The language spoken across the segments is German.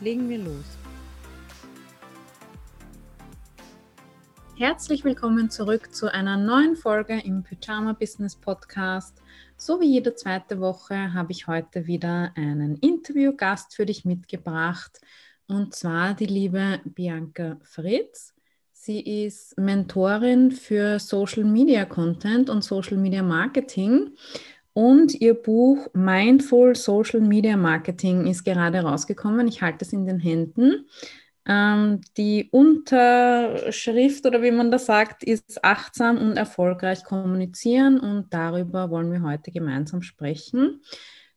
Legen wir los. Herzlich willkommen zurück zu einer neuen Folge im Pyjama Business Podcast. So wie jede zweite Woche habe ich heute wieder einen Interviewgast für dich mitgebracht und zwar die liebe Bianca Fritz. Sie ist Mentorin für Social Media Content und Social Media Marketing und ihr Buch Mindful Social Media Marketing ist gerade rausgekommen. Ich halte es in den Händen. Ähm, die Unterschrift oder wie man das sagt, ist achtsam und erfolgreich kommunizieren und darüber wollen wir heute gemeinsam sprechen.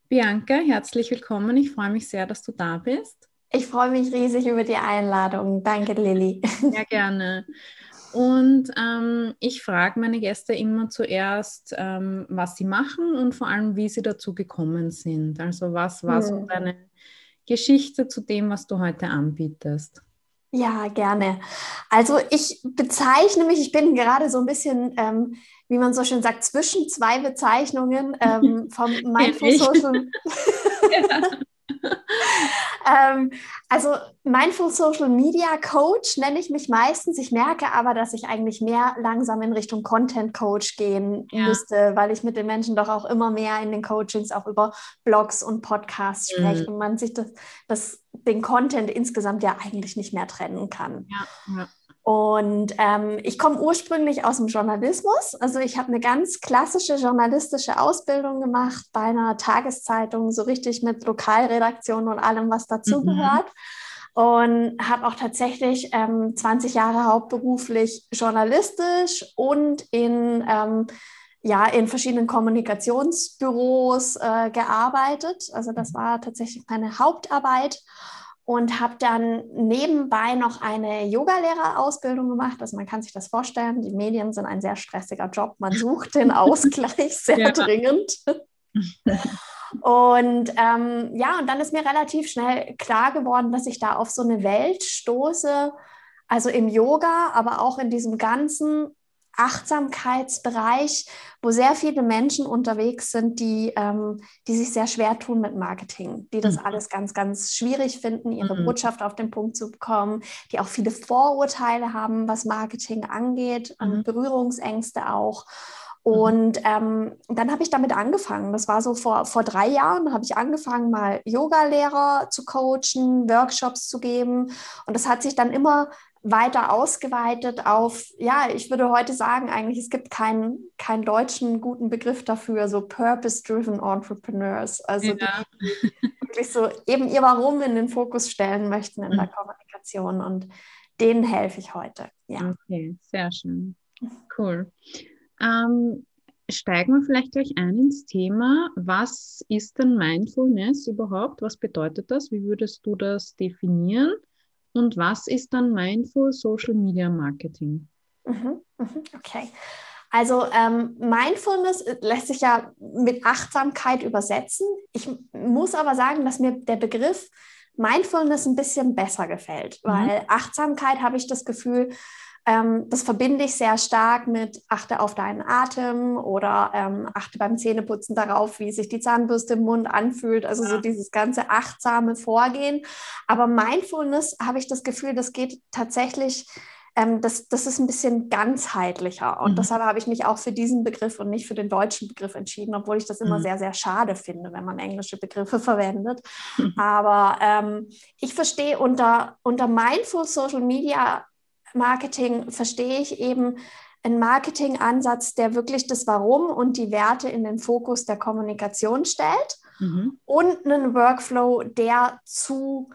Bianca, herzlich willkommen. Ich freue mich sehr, dass du da bist. Ich freue mich riesig über die Einladung. Danke, Lilly. Sehr gerne. Und ähm, ich frage meine Gäste immer zuerst, ähm, was sie machen und vor allem, wie sie dazu gekommen sind. Also was war so hm. deine Geschichte zu dem, was du heute anbietest? Ja, gerne. Also ich bezeichne mich, ich bin gerade so ein bisschen, ähm, wie man so schön sagt, zwischen zwei Bezeichnungen ähm, vom Mindful Social. ja. ähm, also Mindful Social Media Coach nenne ich mich meistens. Ich merke aber, dass ich eigentlich mehr langsam in Richtung Content Coach gehen ja. müsste, weil ich mit den Menschen doch auch immer mehr in den Coachings auch über Blogs und Podcasts mhm. spreche und man sich das, das, den Content insgesamt ja eigentlich nicht mehr trennen kann. Ja, ja. Und ähm, ich komme ursprünglich aus dem Journalismus. Also ich habe eine ganz klassische journalistische Ausbildung gemacht bei einer Tageszeitung, so richtig mit Lokalredaktion und allem, was dazugehört. Mhm. Und habe auch tatsächlich ähm, 20 Jahre hauptberuflich journalistisch und in, ähm, ja, in verschiedenen Kommunikationsbüros äh, gearbeitet. Also das war tatsächlich meine Hauptarbeit und habe dann nebenbei noch eine Yogalehrerausbildung gemacht. Also man kann sich das vorstellen, die Medien sind ein sehr stressiger Job. Man sucht den Ausgleich sehr ja. dringend. Und ähm, ja, und dann ist mir relativ schnell klar geworden, dass ich da auf so eine Welt stoße, also im Yoga, aber auch in diesem ganzen Achtsamkeitsbereich, wo sehr viele Menschen unterwegs sind, die, ähm, die sich sehr schwer tun mit Marketing, die das mhm. alles ganz, ganz schwierig finden, ihre mhm. Botschaft auf den Punkt zu bekommen, die auch viele Vorurteile haben, was Marketing angeht, mhm. Berührungsängste auch. Mhm. Und ähm, dann habe ich damit angefangen. Das war so vor, vor drei Jahren, habe ich angefangen, mal Yoga-Lehrer zu coachen, Workshops zu geben. Und das hat sich dann immer weiter ausgeweitet auf, ja, ich würde heute sagen, eigentlich, es gibt keinen, keinen deutschen guten Begriff dafür, so Purpose-Driven Entrepreneurs. Also ja. die wirklich so eben ihr Warum in den Fokus stellen möchten in der mhm. Kommunikation und denen helfe ich heute. Ja. Okay, sehr schön. Cool. Ähm, steigen wir vielleicht gleich ein ins Thema. Was ist denn Mindfulness überhaupt? Was bedeutet das? Wie würdest du das definieren? Und was ist dann Mindful Social Media Marketing? Mhm, mhm, okay. Also ähm, Mindfulness lässt sich ja mit Achtsamkeit übersetzen. Ich muss aber sagen, dass mir der Begriff Mindfulness ein bisschen besser gefällt, mhm. weil Achtsamkeit habe ich das Gefühl, ähm, das verbinde ich sehr stark mit achte auf deinen Atem oder ähm, achte beim Zähneputzen darauf, wie sich die Zahnbürste im Mund anfühlt. Also ja. so dieses ganze achtsame Vorgehen. Aber Mindfulness habe ich das Gefühl, das geht tatsächlich ähm, das, das ist ein bisschen ganzheitlicher. Und mhm. deshalb habe ich mich auch für diesen Begriff und nicht für den deutschen Begriff entschieden, obwohl ich das immer mhm. sehr, sehr schade finde, wenn man englische Begriffe verwendet. Mhm. Aber ähm, ich verstehe unter, unter Mindful Social Media Marketing verstehe ich eben einen Marketingansatz, der wirklich das Warum und die Werte in den Fokus der Kommunikation stellt mhm. und einen Workflow, der zu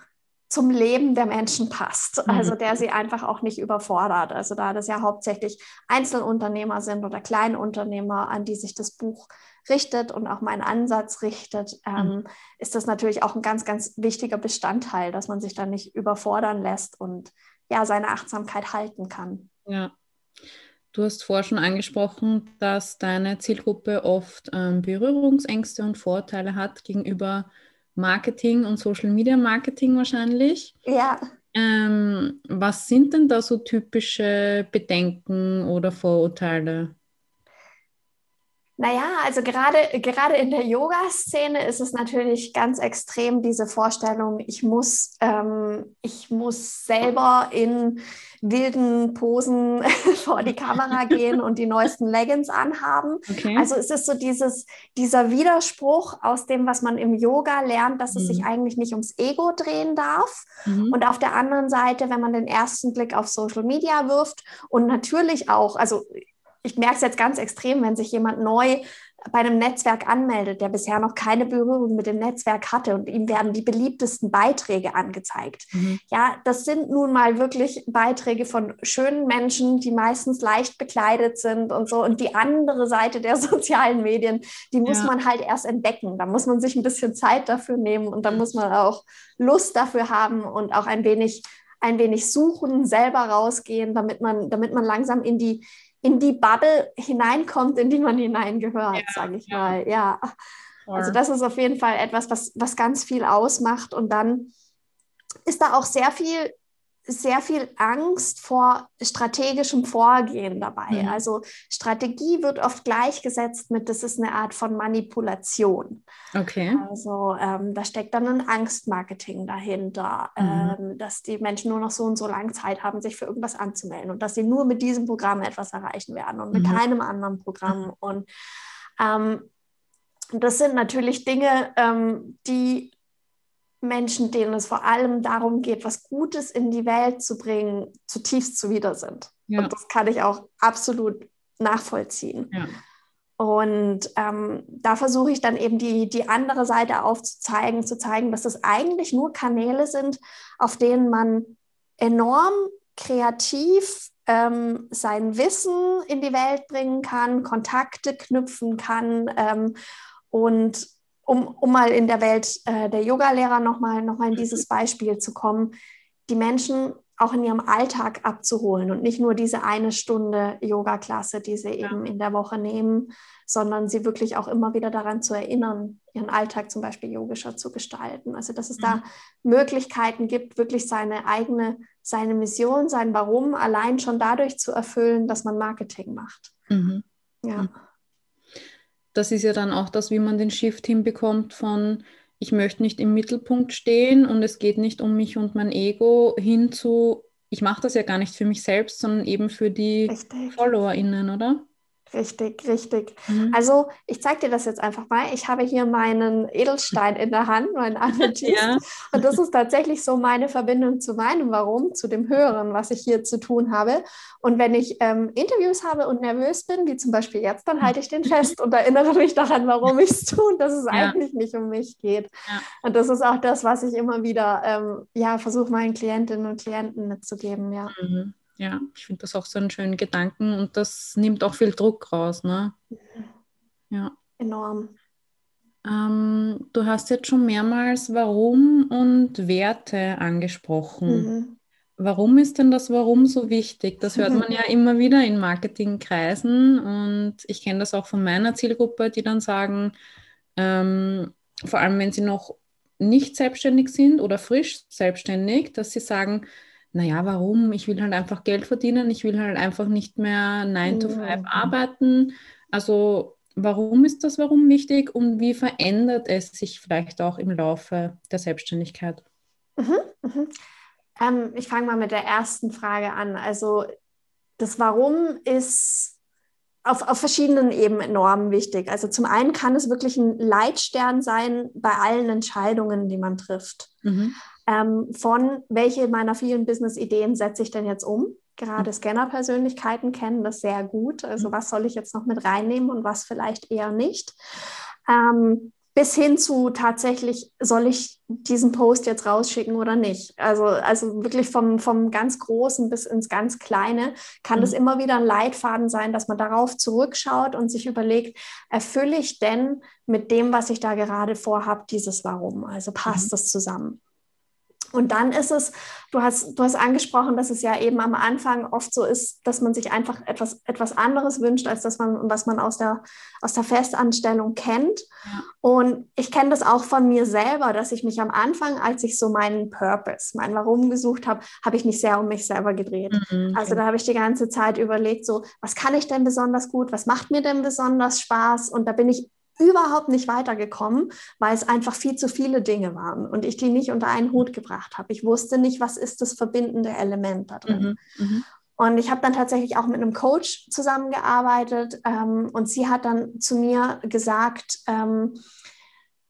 zum Leben der Menschen passt, mhm. also der sie einfach auch nicht überfordert. Also da das ja hauptsächlich Einzelunternehmer sind oder Kleinunternehmer, an die sich das Buch richtet und auch meinen Ansatz richtet, ähm, mhm. ist das natürlich auch ein ganz, ganz wichtiger Bestandteil, dass man sich dann nicht überfordern lässt und ja, seine Achtsamkeit halten kann. Ja. Du hast vorher schon angesprochen, dass deine Zielgruppe oft ähm, Berührungsängste und Vorteile hat gegenüber Marketing und Social Media Marketing wahrscheinlich. Ja. Ähm, was sind denn da so typische Bedenken oder Vorurteile? Naja, also gerade, gerade in der Yoga-Szene ist es natürlich ganz extrem diese Vorstellung, ich muss, ähm, ich muss selber in wilden Posen vor die Kamera gehen und die neuesten Leggings anhaben. Okay. Also es ist so dieses, dieser Widerspruch aus dem, was man im Yoga lernt, dass mhm. es sich mhm. eigentlich nicht ums Ego drehen darf. Mhm. Und auf der anderen Seite, wenn man den ersten Blick auf Social Media wirft und natürlich auch, also ich merke es jetzt ganz extrem, wenn sich jemand neu bei einem Netzwerk anmeldet, der bisher noch keine Berührung mit dem Netzwerk hatte und ihm werden die beliebtesten Beiträge angezeigt. Mhm. Ja, das sind nun mal wirklich Beiträge von schönen Menschen, die meistens leicht bekleidet sind und so. Und die andere Seite der sozialen Medien, die muss ja. man halt erst entdecken. Da muss man sich ein bisschen Zeit dafür nehmen und da muss man auch Lust dafür haben und auch ein wenig ein wenig suchen, selber rausgehen, damit man, damit man langsam in die, in die Bubble hineinkommt, in die man hineingehört, ja, sage ich ja. mal. Ja. Also das ist auf jeden Fall etwas, was, was ganz viel ausmacht. Und dann ist da auch sehr viel sehr viel Angst vor strategischem Vorgehen dabei. Mhm. Also Strategie wird oft gleichgesetzt mit, das ist eine Art von Manipulation. Okay. Also ähm, da steckt dann ein Angstmarketing dahinter, mhm. ähm, dass die Menschen nur noch so und so lange Zeit haben, sich für irgendwas anzumelden und dass sie nur mit diesem Programm etwas erreichen werden und mit mhm. keinem anderen Programm. Und ähm, das sind natürlich Dinge, ähm, die Menschen, denen es vor allem darum geht, was Gutes in die Welt zu bringen, zutiefst zuwider sind. Ja. Und das kann ich auch absolut nachvollziehen. Ja. Und ähm, da versuche ich dann eben die, die andere Seite aufzuzeigen, zu zeigen, dass es eigentlich nur Kanäle sind, auf denen man enorm kreativ ähm, sein Wissen in die Welt bringen kann, Kontakte knüpfen kann ähm, und um, um mal in der Welt äh, der Yogalehrer nochmal noch mal in dieses Beispiel zu kommen, die Menschen auch in ihrem Alltag abzuholen und nicht nur diese eine Stunde Yoga-Klasse, die sie ja. eben in der Woche nehmen, sondern sie wirklich auch immer wieder daran zu erinnern, ihren Alltag zum Beispiel yogischer zu gestalten. Also dass es mhm. da Möglichkeiten gibt, wirklich seine eigene, seine Mission, sein Warum allein schon dadurch zu erfüllen, dass man Marketing macht. Mhm. Ja. Mhm das ist ja dann auch das, wie man den Shift hinbekommt von ich möchte nicht im Mittelpunkt stehen und es geht nicht um mich und mein Ego hin zu, ich mache das ja gar nicht für mich selbst, sondern eben für die Richtig. FollowerInnen, oder? Richtig, richtig. Mhm. Also ich zeige dir das jetzt einfach mal. Ich habe hier meinen Edelstein in der Hand, meinen Amethyst. ja. Und das ist tatsächlich so meine Verbindung zu meinem Warum, zu dem Höheren, was ich hier zu tun habe. Und wenn ich ähm, Interviews habe und nervös bin, wie zum Beispiel jetzt, dann halte ich den fest und erinnere mich daran, warum ich es tue dass es ja. eigentlich nicht um mich geht. Ja. Und das ist auch das, was ich immer wieder ähm, ja, versuche, meinen Klientinnen und Klienten mitzugeben. Ja. Mhm. Ja, ich finde das auch so einen schönen Gedanken und das nimmt auch viel Druck raus, ne? Ja. Enorm. Ähm, du hast jetzt schon mehrmals Warum und Werte angesprochen. Mhm. Warum ist denn das Warum so wichtig? Das hört man ja immer wieder in Marketingkreisen und ich kenne das auch von meiner Zielgruppe, die dann sagen, ähm, vor allem wenn sie noch nicht selbstständig sind oder frisch selbstständig, dass sie sagen, naja, warum? Ich will halt einfach Geld verdienen, ich will halt einfach nicht mehr 9 to 5 mhm. arbeiten. Also warum ist das Warum wichtig und wie verändert es sich vielleicht auch im Laufe der Selbstständigkeit? Mhm, mhm. Ähm, ich fange mal mit der ersten Frage an. Also das Warum ist auf, auf verschiedenen Ebenen enorm wichtig. Also zum einen kann es wirklich ein Leitstern sein bei allen Entscheidungen, die man trifft. Mhm ähm, von, welche meiner vielen Business-Ideen setze ich denn jetzt um? Gerade Scanner-Persönlichkeiten kennen das sehr gut. Also mhm. was soll ich jetzt noch mit reinnehmen und was vielleicht eher nicht? Ähm, bis hin zu tatsächlich, soll ich diesen Post jetzt rausschicken oder nicht? Also, also wirklich vom, vom ganz Großen bis ins ganz Kleine kann mhm. das immer wieder ein Leitfaden sein, dass man darauf zurückschaut und sich überlegt, erfülle ich denn mit dem, was ich da gerade vorhabe, dieses Warum? Also passt mhm. das zusammen? Und dann ist es, du hast, du hast angesprochen, dass es ja eben am Anfang oft so ist, dass man sich einfach etwas, etwas anderes wünscht, als das man, was man aus der, aus der Festanstellung kennt. Ja. Und ich kenne das auch von mir selber, dass ich mich am Anfang, als ich so meinen Purpose, mein Warum gesucht habe, habe ich mich sehr um mich selber gedreht. Mhm, okay. Also da habe ich die ganze Zeit überlegt, so, was kann ich denn besonders gut? Was macht mir denn besonders Spaß? Und da bin ich überhaupt nicht weitergekommen, weil es einfach viel zu viele Dinge waren und ich die nicht unter einen Hut gebracht habe. Ich wusste nicht, was ist das verbindende Element da drin. Mhm, mhm. und ich habe dann tatsächlich auch mit einem Coach zusammengearbeitet ähm, und sie hat dann zu mir gesagt, ähm,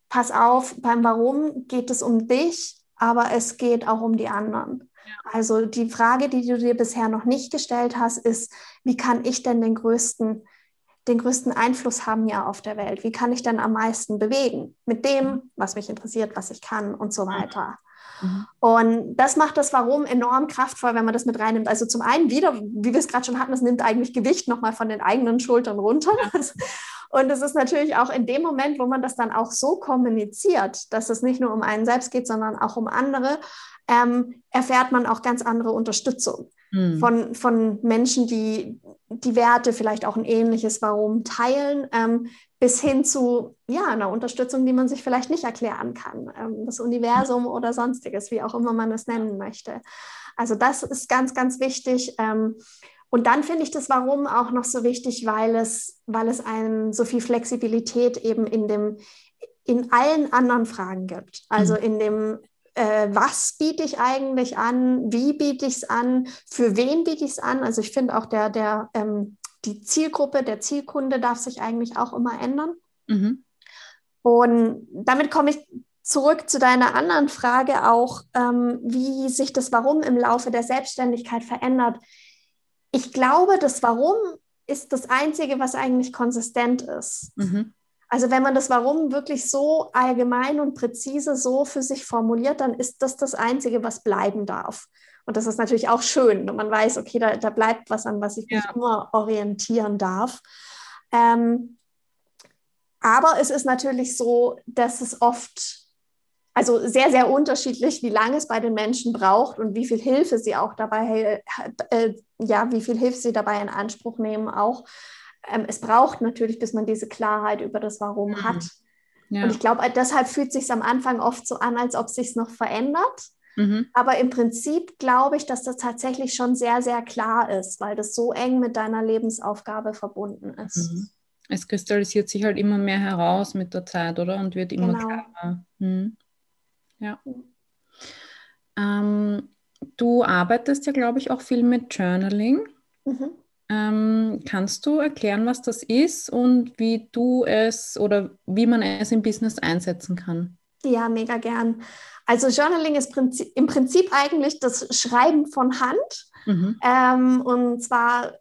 pass auf, beim Warum geht es um dich, aber es geht auch um die anderen. Also die Frage, die du dir bisher noch nicht gestellt hast, ist, wie kann ich denn den größten den größten Einfluss haben ja auf der Welt? Wie kann ich denn am meisten bewegen mit dem, mhm. was mich interessiert, was ich kann und so weiter? Mhm. Und das macht das Warum enorm kraftvoll, wenn man das mit reinnimmt. Also zum einen wieder, wie wir es gerade schon hatten, es nimmt eigentlich Gewicht nochmal von den eigenen Schultern runter. Ja. Und es ist natürlich auch in dem Moment, wo man das dann auch so kommuniziert, dass es nicht nur um einen selbst geht, sondern auch um andere, ähm, erfährt man auch ganz andere Unterstützung mhm. von, von Menschen, die die Werte vielleicht auch ein ähnliches Warum teilen, ähm, bis hin zu ja, einer Unterstützung, die man sich vielleicht nicht erklären kann. Ähm, das Universum oder sonstiges, wie auch immer man es nennen möchte. Also das ist ganz, ganz wichtig. Ähm, und dann finde ich das Warum auch noch so wichtig, weil es, weil es einem so viel Flexibilität eben in dem, in allen anderen Fragen gibt. Also mhm. in dem äh, was biete ich eigentlich an, wie biete ich es an, für wen biete ich es an. Also ich finde auch der, der, ähm, die Zielgruppe, der Zielkunde darf sich eigentlich auch immer ändern. Mhm. Und damit komme ich zurück zu deiner anderen Frage auch, ähm, wie sich das Warum im Laufe der Selbstständigkeit verändert. Ich glaube, das Warum ist das Einzige, was eigentlich konsistent ist. Mhm. Also wenn man das Warum wirklich so allgemein und präzise so für sich formuliert, dann ist das das Einzige, was bleiben darf. Und das ist natürlich auch schön. Und man weiß, okay, da, da bleibt was, an was ich mich ja. immer orientieren darf. Ähm, aber es ist natürlich so, dass es oft, also sehr, sehr unterschiedlich, wie lange es bei den Menschen braucht und wie viel Hilfe sie auch dabei, äh, ja, wie viel Hilfe sie dabei in Anspruch nehmen auch ähm, es braucht natürlich, bis man diese Klarheit über das Warum mhm. hat. Ja. Und ich glaube, deshalb fühlt es sich am Anfang oft so an, als ob es sich noch verändert. Mhm. Aber im Prinzip glaube ich, dass das tatsächlich schon sehr, sehr klar ist, weil das so eng mit deiner Lebensaufgabe verbunden ist. Mhm. Es kristallisiert sich halt immer mehr heraus mit der Zeit, oder? Und wird immer genau. klarer. Mhm. Ja. Ähm, du arbeitest ja, glaube ich, auch viel mit Journaling. Mhm. Ähm, kannst du erklären, was das ist und wie du es oder wie man es im Business einsetzen kann? Ja, mega gern. Also Journaling ist im Prinzip eigentlich das Schreiben von Hand. Mhm. Ähm, und zwar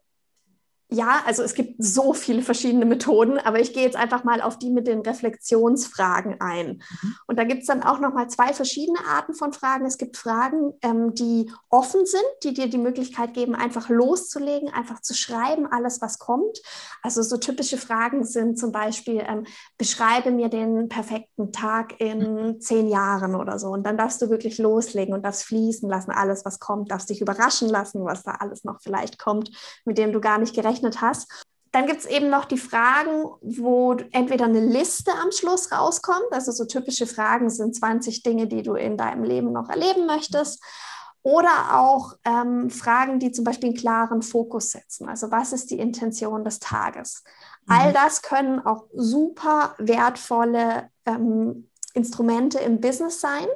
ja, also es gibt so viele verschiedene Methoden, aber ich gehe jetzt einfach mal auf die mit den Reflexionsfragen ein. Mhm. Und da gibt es dann auch nochmal zwei verschiedene Arten von Fragen. Es gibt Fragen, ähm, die offen sind, die dir die Möglichkeit geben, einfach loszulegen, einfach zu schreiben, alles, was kommt. Also so typische Fragen sind zum Beispiel, ähm, beschreibe mir den perfekten Tag in mhm. zehn Jahren oder so. Und dann darfst du wirklich loslegen und darfst fließen lassen, alles, was kommt, darfst dich überraschen lassen, was da alles noch vielleicht kommt, mit dem du gar nicht gerechnet gezeichnet hast. Dann gibt es eben noch die Fragen, wo entweder eine Liste am Schluss rauskommt, also so typische Fragen sind 20 Dinge, die du in deinem Leben noch erleben möchtest, oder auch ähm, Fragen, die zum Beispiel einen klaren Fokus setzen. Also was ist die Intention des Tages? Mhm. All das können auch super wertvolle ähm, Instrumente im Business sein.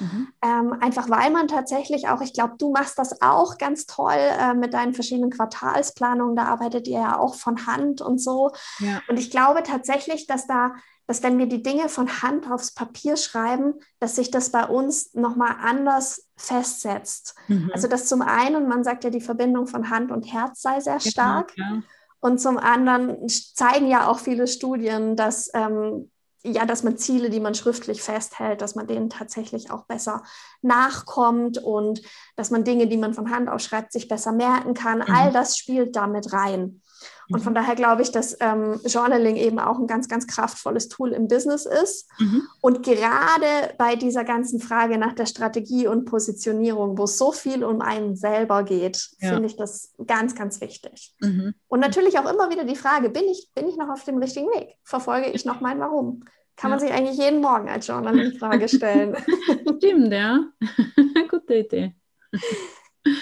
Mhm. Ähm, einfach weil man tatsächlich auch, ich glaube, du machst das auch ganz toll äh, mit deinen verschiedenen Quartalsplanungen, da arbeitet ihr ja auch von Hand und so. Ja. Und ich glaube tatsächlich, dass da dass wenn wir die Dinge von Hand aufs Papier schreiben, dass sich das bei uns nochmal anders festsetzt. Mhm. Also dass zum einen, man sagt ja, die Verbindung von Hand und Herz sei sehr stark. Ja. Und zum anderen zeigen ja auch viele Studien, dass ähm, ja, dass man Ziele, die man schriftlich festhält, dass man denen tatsächlich auch besser nachkommt und dass man Dinge, die man von Hand ausschreibt, sich besser merken kann. Mhm. All das spielt damit rein. Und von mhm. daher glaube ich, dass ähm, Journaling eben auch ein ganz, ganz kraftvolles Tool im Business ist. Mhm. Und gerade bei dieser ganzen Frage nach der Strategie und Positionierung, wo es so viel um einen selber geht, ja. finde ich das ganz, ganz wichtig. Mhm. Und natürlich auch immer wieder die Frage, bin ich, bin ich noch auf dem richtigen Weg? Verfolge ich noch mein Warum? Kann ja. man sich eigentlich jeden Morgen als Journalist Frage stellen. Stimmt, ja. Gute Idee.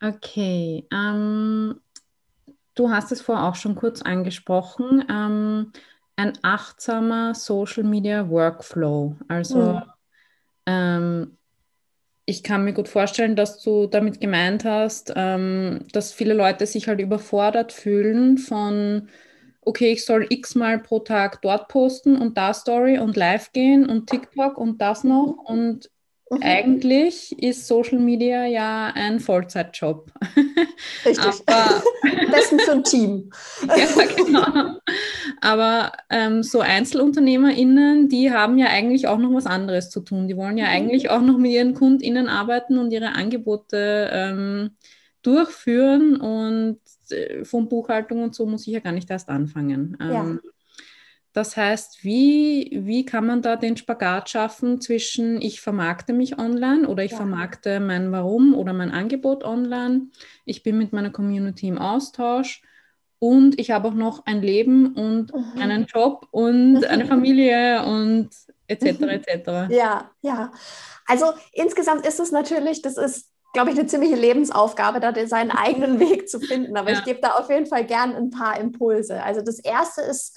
Okay. Ähm, Du hast es vorher auch schon kurz angesprochen. Ähm, ein achtsamer Social Media Workflow. Also mhm. ähm, ich kann mir gut vorstellen, dass du damit gemeint hast, ähm, dass viele Leute sich halt überfordert fühlen von, okay, ich soll x-mal pro Tag dort posten und da Story und live gehen und TikTok und das noch und Mhm. Eigentlich ist Social Media ja ein Vollzeitjob. Richtig. Aber, Besten für ein Team. ja, genau. Aber ähm, so EinzelunternehmerInnen, die haben ja eigentlich auch noch was anderes zu tun. Die wollen ja mhm. eigentlich auch noch mit ihren KundInnen arbeiten und ihre Angebote ähm, durchführen. Und äh, von Buchhaltung und so muss ich ja gar nicht erst anfangen. Ähm, ja. Das heißt, wie, wie kann man da den Spagat schaffen zwischen ich vermarkte mich online oder ich ja. vermarkte mein Warum oder mein Angebot online, ich bin mit meiner Community im Austausch und ich habe auch noch ein Leben und mhm. einen Job und eine Familie und etc. Mhm. etc. Ja, ja. Also insgesamt ist es natürlich, das ist glaube ich, eine ziemliche Lebensaufgabe, da seinen eigenen Weg zu finden. Aber ja. ich gebe da auf jeden Fall gern ein paar Impulse. Also das erste ist,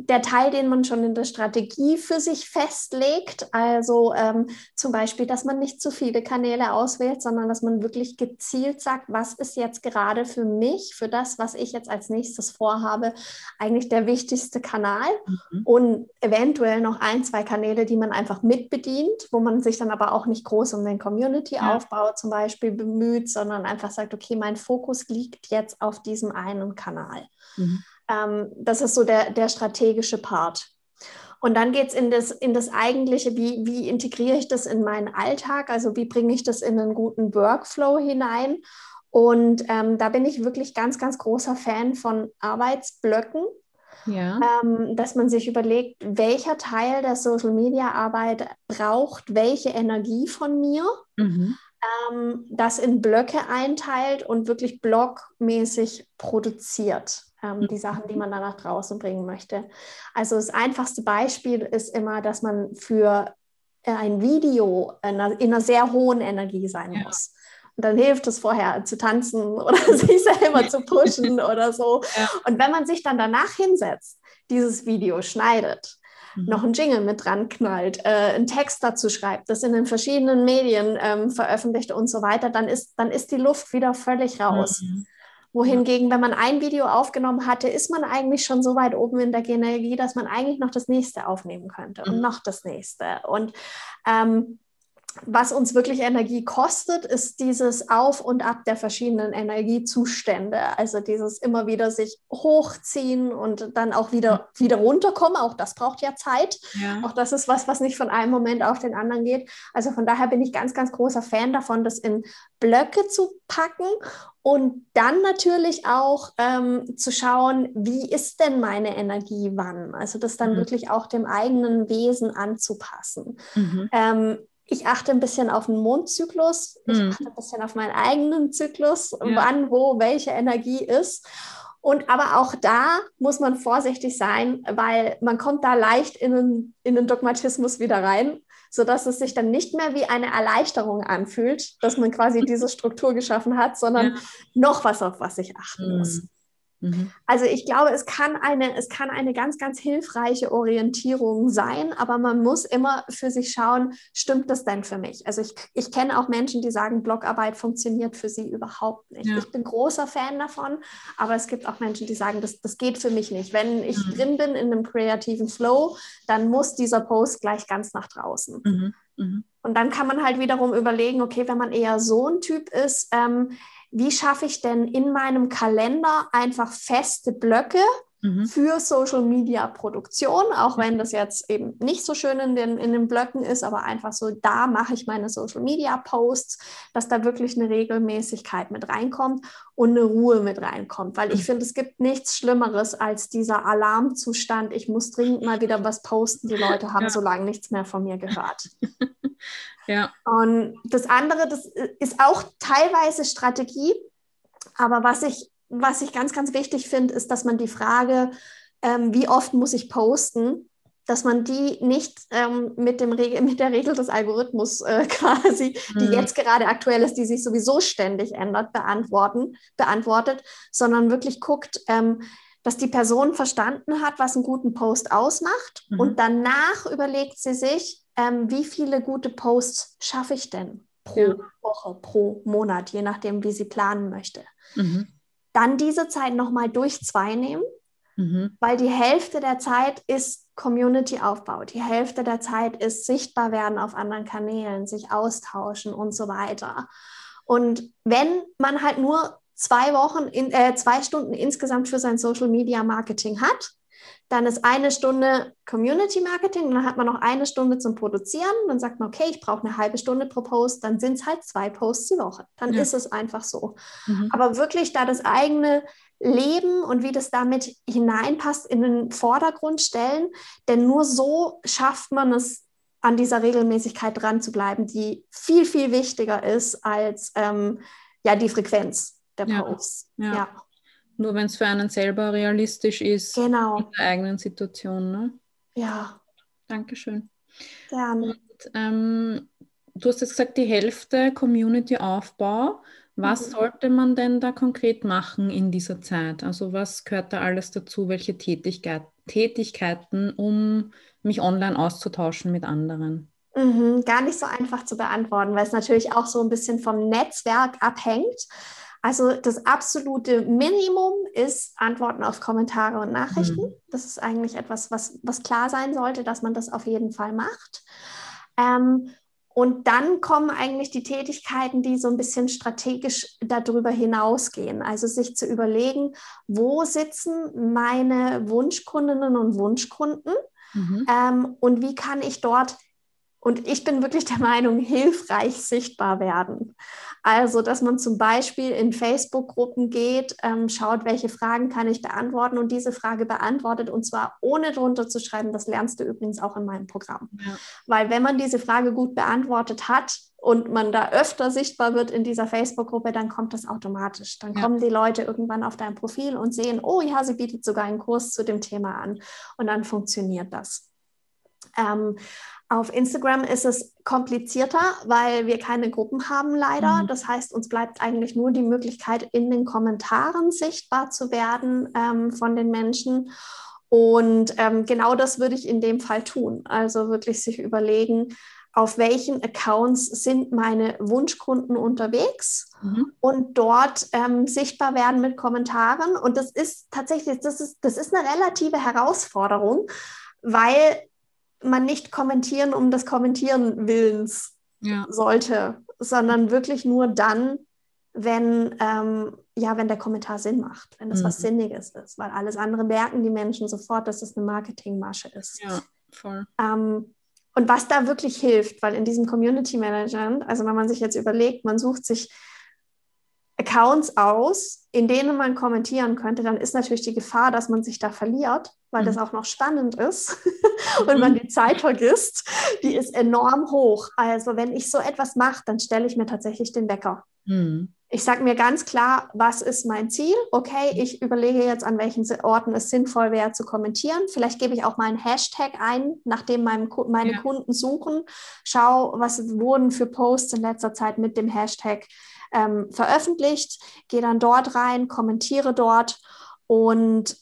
der Teil, den man schon in der Strategie für sich festlegt, also ähm, zum Beispiel, dass man nicht zu viele Kanäle auswählt, sondern dass man wirklich gezielt sagt, was ist jetzt gerade für mich, für das, was ich jetzt als nächstes vorhabe, eigentlich der wichtigste Kanal mhm. und eventuell noch ein, zwei Kanäle, die man einfach mitbedient, wo man sich dann aber auch nicht groß um den Community-Aufbau ja. zum Beispiel bemüht, sondern einfach sagt, okay, mein Fokus liegt jetzt auf diesem einen Kanal. Mhm. Ähm, das ist so der, der strategische Part. Und dann geht es in das, in das eigentliche, wie, wie integriere ich das in meinen Alltag? Also wie bringe ich das in einen guten Workflow hinein? Und ähm, da bin ich wirklich ganz, ganz großer Fan von Arbeitsblöcken. Ja. Ähm, dass man sich überlegt, welcher Teil der Social-Media-Arbeit braucht welche Energie von mir. Mhm ähm, das in Blöcke einteilt und wirklich blockmäßig produziert ähm, die Sachen, die mhm. man dann nach draußen bringen möchte. Also das einfachste Beispiel ist immer, dass man für ein Video in einer, in einer sehr hohen Energie sein ja. muss. Und dann hilft es vorher zu tanzen oder sich selber zu pushen oder so. Ja. Und wenn man sich dann danach hinsetzt, dieses Video schneidet, mhm. noch einen Jingle mit dran knallt, äh, einen Text dazu schreibt, das in den verschiedenen Medien ähm, veröffentlicht und so weiter, dann ist, dann ist die Luft wieder völlig raus. Mhm. Wohingegen, wenn man ein Video aufgenommen hatte, ist man eigentlich schon so weit oben in der Energie, dass man eigentlich noch das nächste aufnehmen könnte und mhm. noch das nächste. Und ähm, was uns wirklich Energie kostet, ist dieses Auf und Ab der verschiedenen Energiezustände. Also dieses immer wieder sich hochziehen und dann auch wieder, wieder runterkommen. Auch das braucht ja Zeit. Ja. Auch das ist was, was nicht von einem Moment auf den anderen geht. Also von daher bin ich ganz, ganz großer Fan davon, das in Blöcke zu packen und dann natürlich auch ähm, zu schauen, wie ist denn meine Energie wann? Also das dann mhm. wirklich auch dem eigenen Wesen anzupassen. Mhm. Ähm, ich achte ein bisschen auf den Mondzyklus, ich mhm. achte ein bisschen auf meinen eigenen Zyklus, ja. wann, wo, welche Energie ist. Und aber auch da muss man vorsichtig sein, weil man kommt da leicht in einen, in den Dogmatismus wieder rein, sodass es sich dann nicht mehr wie eine Erleichterung anfühlt, dass man quasi diese Struktur geschaffen hat, sondern ja. noch was, auf was ich achten mhm. muss. Mhm. Also ich glaube, es kann, eine, es kann eine ganz, ganz hilfreiche Orientierung sein, aber man muss immer für sich schauen, stimmt das denn für mich? Also ich, ich kenne auch Menschen, die sagen, Blogarbeit funktioniert für sie überhaupt nicht. Ja. Ich bin großer Fan davon, aber es gibt auch Menschen, die sagen, das, das geht für mich nicht. Wenn ich mhm. drin bin in einem kreativen Flow, dann muss dieser Post gleich ganz nach draußen. Mhm. mhm. Und dann kann man halt wiederum überlegen, okay, wenn man eher so ein Typ ist, ähm, wie schaffe ich denn in meinem Kalender einfach feste Blöcke, mhm. für Social Media Produktion, auch wenn das jetzt eben nicht so schön in den, in den Blöcken ist, aber einfach so, da mache ich meine Social Media Posts, dass da wirklich eine Regelmäßigkeit mit reinkommt und eine Ruhe mit reinkommt, weil ich mhm. finde, es gibt nichts Schlimmeres als dieser Alarmzustand, ich muss dringend mal wieder was posten, die Leute haben ja. so lange nichts mehr von mir gehört. ja. Und das andere, das ist auch teilweise Strategie, aber was ich was ich ganz, ganz wichtig finde, ist, dass man die Frage, ähm, wie oft muss ich posten, dass man die nicht ähm, mit, dem mit der Regel des Algorithmus äh, quasi, mhm. die jetzt gerade aktuell ist, die sich sowieso ständig ändert, beantworten, beantwortet, sondern wirklich guckt, ähm, dass die Person verstanden hat, was einen guten Post ausmacht mhm. und danach überlegt sie sich, ähm, wie viele gute Posts schaffe ich denn pro ja. Woche, pro Monat, je nachdem, wie sie planen möchte. Mhm dann diese Zeit nochmal durch zwei nehmen, mhm. weil die Hälfte der Zeit ist Community-Aufbau, die Hälfte der Zeit ist sichtbar werden auf anderen Kanälen, sich austauschen und so weiter. Und wenn man halt nur zwei Wochen, in, äh, zwei Stunden insgesamt für sein Social Media Marketing hat, dann ist eine Stunde Community Marketing, dann hat man noch eine Stunde zum Produzieren. Dann sagt man, okay, ich brauche eine halbe Stunde pro Post, dann sind es halt zwei Posts die Woche. Dann ja. ist es einfach so. Mhm. Aber wirklich da das eigene Leben und wie das damit hineinpasst in den Vordergrund stellen, denn nur so schafft man es, an dieser Regelmäßigkeit dran zu bleiben, die viel, viel wichtiger ist als ähm, ja, die Frequenz der Posts. ja. ja. Nur wenn es für einen selber realistisch ist genau. in der eigenen Situation. Ne? Ja. Dankeschön. Gerne. Und, ähm, du hast jetzt gesagt, die Hälfte Community-Aufbau. Was mhm. sollte man denn da konkret machen in dieser Zeit? Also was gehört da alles dazu? Welche Tätigkeit, Tätigkeiten, um mich online auszutauschen mit anderen? Mhm, gar nicht so einfach zu beantworten, weil es natürlich auch so ein bisschen vom Netzwerk abhängt. Also das absolute Minimum ist Antworten auf Kommentare und Nachrichten. Mhm. Das ist eigentlich etwas, was, was klar sein sollte, dass man das auf jeden Fall macht. Ähm, und dann kommen eigentlich die Tätigkeiten, die so ein bisschen strategisch darüber hinausgehen. Also sich zu überlegen, wo sitzen meine Wunschkundinnen und Wunschkunden mhm. ähm, und wie kann ich dort und ich bin wirklich der Meinung, hilfreich sichtbar werden. Also, dass man zum Beispiel in Facebook-Gruppen geht, ähm, schaut, welche Fragen kann ich beantworten und diese Frage beantwortet und zwar ohne drunter zu schreiben. Das lernst du übrigens auch in meinem Programm. Ja. Weil wenn man diese Frage gut beantwortet hat und man da öfter sichtbar wird in dieser Facebook-Gruppe, dann kommt das automatisch. Dann ja. kommen die Leute irgendwann auf dein Profil und sehen, oh ja, sie bietet sogar einen Kurs zu dem Thema an und dann funktioniert das. Ähm, auf Instagram ist es komplizierter, weil wir keine Gruppen haben leider. Mhm. Das heißt, uns bleibt eigentlich nur die Möglichkeit, in den Kommentaren sichtbar zu werden ähm, von den Menschen. Und ähm, genau das würde ich in dem Fall tun. Also wirklich sich überlegen, auf welchen Accounts sind meine Wunschkunden unterwegs mhm. und dort ähm, sichtbar werden mit Kommentaren. Und das ist tatsächlich, das ist, das ist eine relative Herausforderung, weil man nicht kommentieren um des Kommentieren Willens ja. sollte, sondern wirklich nur dann, wenn, ähm, ja, wenn der Kommentar Sinn macht, wenn das mhm. was Sinniges ist, weil alles andere merken die Menschen sofort, dass es eine Marketingmasche ist. Ja, voll. Ähm, und was da wirklich hilft, weil in diesem Community Management, also wenn man sich jetzt überlegt, man sucht sich Accounts aus, in denen man kommentieren könnte, dann ist natürlich die Gefahr, dass man sich da verliert, weil mhm. das auch noch spannend ist und man die Zeit vergisst, die ist enorm hoch. Also wenn ich so etwas mache, dann stelle ich mir tatsächlich den Wecker. Mhm. Ich sage mir ganz klar, was ist mein Ziel? Okay, ich überlege jetzt, an welchen Orten es sinnvoll wäre zu kommentieren. Vielleicht gebe ich auch mal einen Hashtag ein, nachdem mein, meine ja. Kunden suchen. Schau, was wurden für Posts in letzter Zeit mit dem Hashtag ähm, veröffentlicht, gehe dann dort rein, kommentiere dort und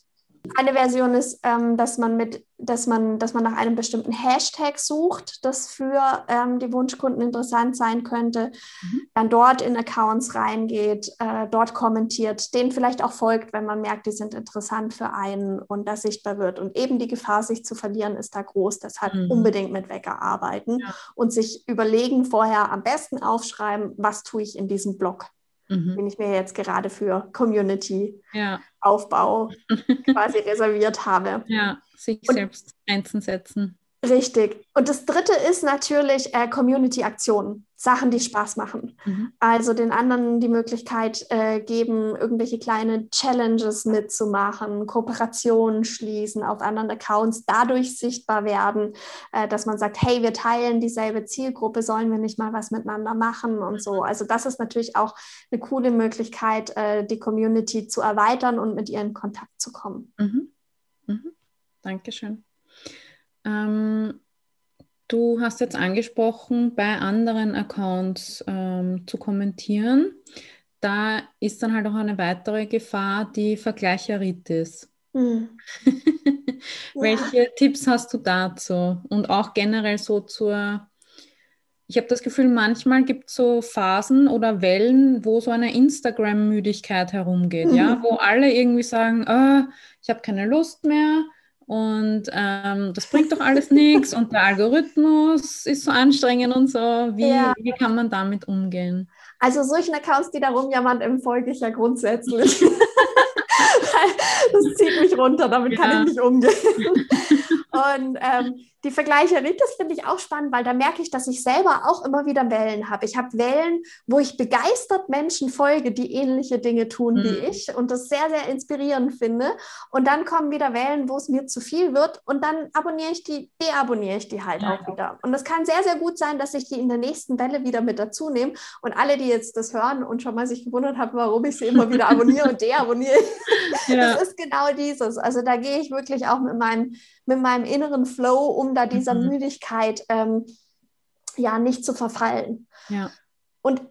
eine Version ist, ähm, dass man mit, dass man, dass man nach einem bestimmten Hashtag sucht, das für ähm, die Wunschkunden interessant sein könnte, mhm. dann dort in Accounts reingeht, äh, dort kommentiert, denen vielleicht auch folgt, wenn man merkt, die sind interessant für einen und das sichtbar wird. Und eben die Gefahr, sich zu verlieren, ist da groß. Deshalb mhm. unbedingt mit Wecker arbeiten ja. und sich überlegen, vorher am besten aufschreiben, was tue ich in diesem Blog. Mhm. den ich mir jetzt gerade für Community-Aufbau ja. quasi reserviert habe. Ja, sich Und selbst einzusetzen. Richtig. Und das dritte ist natürlich äh, Community-Aktionen, Sachen, die Spaß machen. Mhm. Also den anderen die Möglichkeit äh, geben, irgendwelche kleine Challenges mitzumachen, Kooperationen schließen auf anderen Accounts, dadurch sichtbar werden, äh, dass man sagt, hey, wir teilen dieselbe Zielgruppe, sollen wir nicht mal was miteinander machen und so. Also das ist natürlich auch eine coole Möglichkeit, äh, die Community zu erweitern und mit ihr in Kontakt zu kommen. Mhm. Mhm. Dankeschön. Ähm, du hast jetzt angesprochen, bei anderen Accounts ähm, zu kommentieren. Da ist dann halt auch eine weitere Gefahr, die Vergleicheritis. Mhm. Welche ja. Tipps hast du dazu? Und auch generell so zur, ich habe das Gefühl, manchmal gibt es so Phasen oder Wellen, wo so eine Instagram-Müdigkeit herumgeht, mhm. ja, wo alle irgendwie sagen, oh, ich habe keine Lust mehr, und ähm, das bringt doch alles nichts und der Algorithmus ist so anstrengend und so. Wie, ja. wie kann man damit umgehen? Also solchen Accounts, die da rumjammern, empfolge ich ja grundsätzlich. das zieht mich runter, damit ja. kann ich nicht umgehen. Und ähm, die Vergleiche, das finde ich auch spannend, weil da merke ich, dass ich selber auch immer wieder Wellen habe. Ich habe Wellen, wo ich begeistert Menschen folge, die ähnliche Dinge tun mhm. wie ich und das sehr, sehr inspirierend finde. Und dann kommen wieder Wellen, wo es mir zu viel wird und dann abonniere ich die, deabonniere ich die halt ja. auch wieder. Und es kann sehr, sehr gut sein, dass ich die in der nächsten Welle wieder mit dazu nehme. Und alle, die jetzt das hören und schon mal sich gewundert haben, warum ich sie immer wieder abonniere und deabonniere, ja. das ist genau dieses. Also da gehe ich wirklich auch mit meinem, mit meinem inneren Flow, um da dieser mhm. Müdigkeit ähm, ja nicht zu verfallen. Ja. Und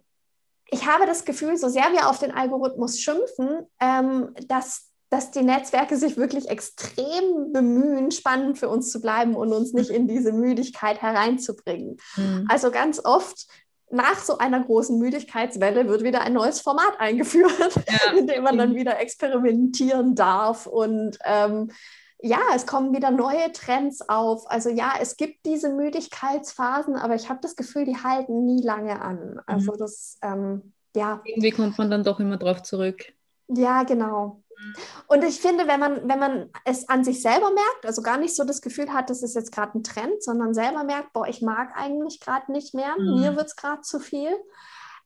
ich habe das Gefühl, so sehr wir auf den Algorithmus schimpfen, ähm, dass, dass die Netzwerke sich wirklich extrem bemühen, spannend für uns zu bleiben und uns nicht in diese Müdigkeit hereinzubringen. Mhm. Also ganz oft nach so einer großen Müdigkeitswelle wird wieder ein neues Format eingeführt, ja. in dem man dann wieder experimentieren darf und ähm, ja, es kommen wieder neue Trends auf. Also ja, es gibt diese Müdigkeitsphasen, aber ich habe das Gefühl, die halten nie lange an. Also mhm. das, ähm, ja. Irgendwie kommt man dann doch immer drauf zurück. Ja, genau. Mhm. Und ich finde, wenn man, wenn man es an sich selber merkt, also gar nicht so das Gefühl hat, das ist jetzt gerade ein Trend, sondern selber merkt, boah, ich mag eigentlich gerade nicht mehr, mhm. mir wird es gerade zu viel,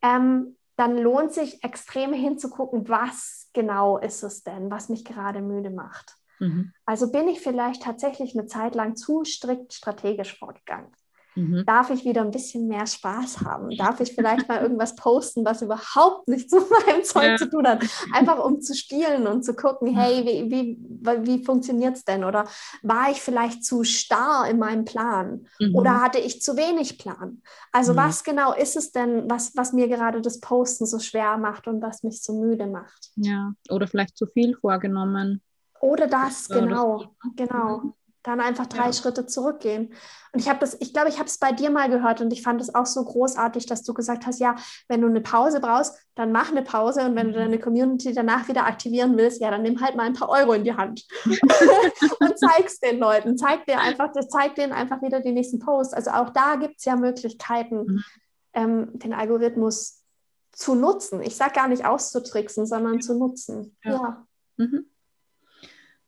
ähm, dann lohnt sich extrem hinzugucken, was genau ist es denn, was mich gerade müde macht. Mhm. Also bin ich vielleicht tatsächlich eine Zeit lang zu strikt strategisch vorgegangen. Mhm. Darf ich wieder ein bisschen mehr Spaß haben? Darf ich vielleicht mal irgendwas posten, was überhaupt nichts mit meinem Zeug ja. zu tun hat? Einfach um zu spielen und zu gucken, hey, wie, wie, wie funktioniert es denn? Oder war ich vielleicht zu starr in meinem Plan? Mhm. Oder hatte ich zu wenig Plan? Also mhm. was genau ist es denn, was, was mir gerade das Posten so schwer macht und was mich so müde macht? Ja, oder vielleicht zu viel vorgenommen. Oder das, genau, das genau. Dann einfach drei ja. Schritte zurückgehen. Und ich habe das, ich glaube, ich habe es bei dir mal gehört und ich fand es auch so großartig, dass du gesagt hast, ja, wenn du eine Pause brauchst, dann mach eine Pause und wenn du deine Community danach wieder aktivieren willst, ja, dann nimm halt mal ein paar Euro in die Hand und zeig's den Leuten, zeig dir einfach, zeig denen einfach wieder die nächsten Posts. Also auch da gibt es ja Möglichkeiten, mhm. ähm, den Algorithmus zu nutzen. Ich sage gar nicht auszutricksen, sondern zu nutzen. Ja. ja. Mhm.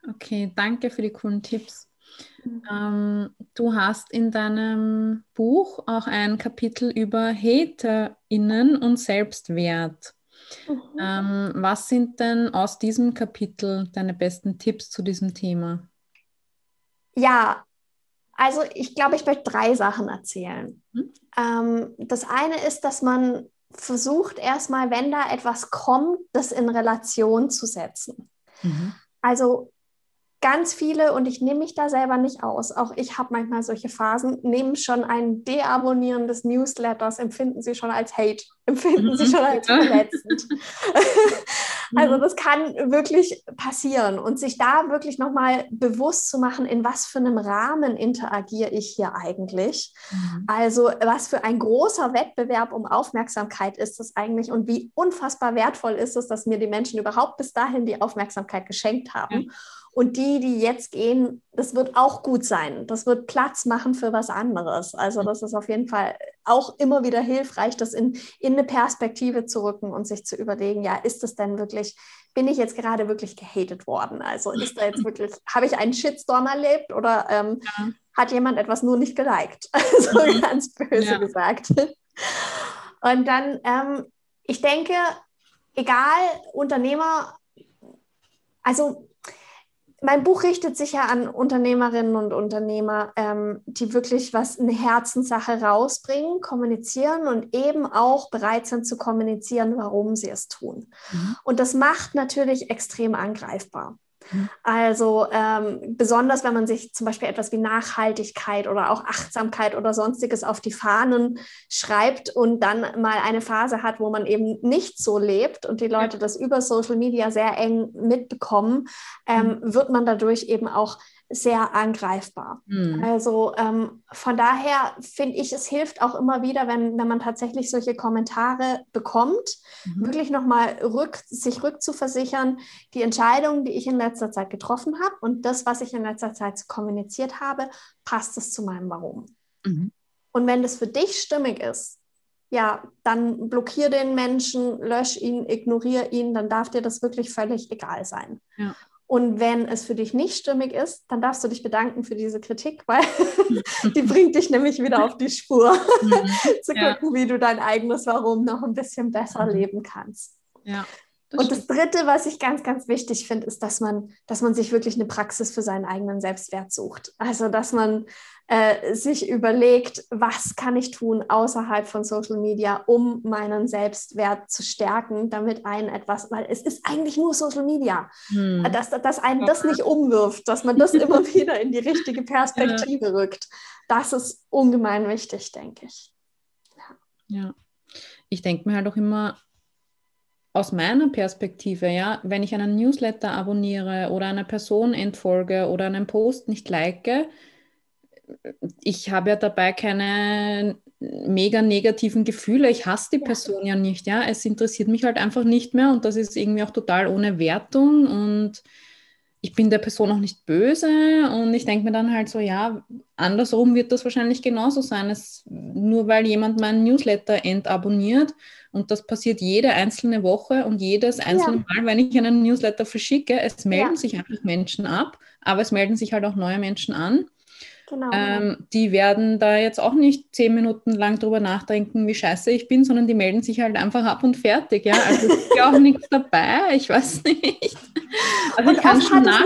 Okay, danke für die coolen Tipps. Mhm. Ähm, du hast in deinem Buch auch ein Kapitel über HaterInnen und Selbstwert. Mhm. Ähm, was sind denn aus diesem Kapitel deine besten Tipps zu diesem Thema? Ja, also ich glaube, ich möchte drei Sachen erzählen. Mhm. Ähm, das eine ist, dass man versucht erstmal, wenn da etwas kommt, das in Relation zu setzen. Mhm. Also ganz viele, und ich nehme mich da selber nicht aus, auch ich habe manchmal solche Phasen, nehmen schon ein Deabonnieren des Newsletters, empfinden sie schon als Hate, empfinden sie mhm. schon als verletzend. also mhm. das kann wirklich passieren und sich da wirklich nochmal bewusst zu machen, in was für einem Rahmen interagiere ich hier eigentlich. Mhm. Also was für ein großer Wettbewerb um Aufmerksamkeit ist das eigentlich und wie unfassbar wertvoll ist es, dass mir die Menschen überhaupt bis dahin die Aufmerksamkeit geschenkt haben. Und die, die jetzt gehen, das wird auch gut sein. Das wird Platz machen für was anderes. Also das ist auf jeden Fall auch immer wieder hilfreich, das in, in eine Perspektive zu rücken und sich zu überlegen, ja, ist es denn wirklich, bin ich jetzt gerade wirklich gehatet worden? Also ist da jetzt wirklich, habe ich einen Shitstorm erlebt oder ähm, ja. hat jemand etwas nur nicht geliked? so also ganz böse ja. gesagt. Und dann, ähm, ich denke, egal, Unternehmer, also mein Buch richtet sich ja an Unternehmerinnen und Unternehmer, ähm, die wirklich was eine Herzenssache rausbringen, kommunizieren und eben auch bereit sind zu kommunizieren, warum sie es tun. Mhm. Und das macht natürlich extrem angreifbar. Also ähm, besonders, wenn man sich zum Beispiel etwas wie Nachhaltigkeit oder auch Achtsamkeit oder sonstiges auf die Fahnen schreibt und dann mal eine Phase hat, wo man eben nicht so lebt und die Leute das über Social Media sehr eng mitbekommen, ähm, mhm. wird man dadurch eben auch sehr angreifbar. Mhm. Also ähm, von daher finde ich, es hilft auch immer wieder, wenn, wenn man tatsächlich solche Kommentare bekommt, mhm. wirklich nochmal rück, sich rückzuversichern, die Entscheidungen, die ich in letzter Zeit getroffen habe und das, was ich in letzter Zeit kommuniziert habe, passt es zu meinem Warum. Mhm. Und wenn das für dich stimmig ist, ja, dann blockier den Menschen, lösch ihn, ignoriere ihn, dann darf dir das wirklich völlig egal sein. Ja. Und wenn es für dich nicht stimmig ist, dann darfst du dich bedanken für diese Kritik, weil die bringt dich nämlich wieder auf die Spur, mhm. zu gucken, ja. wie du dein eigenes Warum noch ein bisschen besser mhm. leben kannst. Ja. Das und das Dritte, was ich ganz, ganz wichtig finde, ist, dass man, dass man sich wirklich eine Praxis für seinen eigenen Selbstwert sucht. Also, dass man äh, sich überlegt, was kann ich tun außerhalb von Social Media, um meinen Selbstwert zu stärken, damit einen etwas, weil es ist eigentlich nur Social Media, hm. dass, dass einen das nicht umwirft, dass man das immer wieder in die richtige Perspektive ja. rückt. Das ist ungemein wichtig, denke ich. Ja. ja. Ich denke mir halt auch immer, aus meiner Perspektive, ja, wenn ich einen Newsletter abonniere oder einer Person entfolge oder einen Post nicht like, ich habe ja dabei keine mega negativen Gefühle. Ich hasse die Person ja nicht, ja. Es interessiert mich halt einfach nicht mehr und das ist irgendwie auch total ohne Wertung und ich bin der Person auch nicht böse und ich denke mir dann halt so, ja, andersrum wird das wahrscheinlich genauso sein. Es, nur weil jemand meinen Newsletter entabonniert und das passiert jede einzelne Woche und jedes einzelne ja. Mal, wenn ich einen Newsletter verschicke, es melden ja. sich einfach Menschen ab, aber es melden sich halt auch neue Menschen an. Genau. Ähm, die werden da jetzt auch nicht zehn Minuten lang drüber nachdenken, wie scheiße ich bin, sondern die melden sich halt einfach ab und fertig. Ja, also ist ja auch nichts dabei. Ich weiß nicht. Also und oft, hat,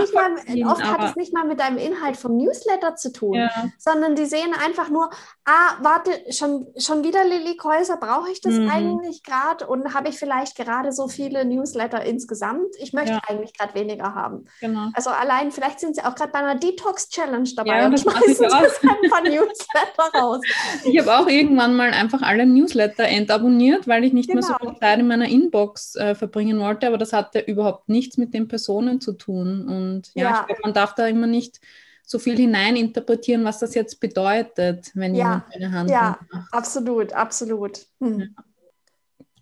es mal, oft hat es nicht mal mit deinem Inhalt vom Newsletter zu tun, ja. sondern die sehen einfach nur, ah, warte, schon, schon wieder Lilly Käuser, brauche ich das mhm. eigentlich gerade und habe ich vielleicht gerade so viele Newsletter insgesamt? Ich möchte ja. eigentlich gerade weniger haben. Genau. Also allein, vielleicht sind sie auch gerade bei einer Detox-Challenge dabei ja, und schmeißen ich ein paar Newsletter raus. Ich habe auch irgendwann mal einfach alle Newsletter entabonniert, weil ich nicht genau. mehr so genau. viel Zeit in meiner Inbox äh, verbringen wollte, aber das hatte überhaupt nichts mit den Personen zu tun. Und ja, ja. ich glaube, man darf da immer nicht so viel hineininterpretieren, was das jetzt bedeutet, wenn ja. jemand eine Hand Ja, macht. absolut, absolut. Hm.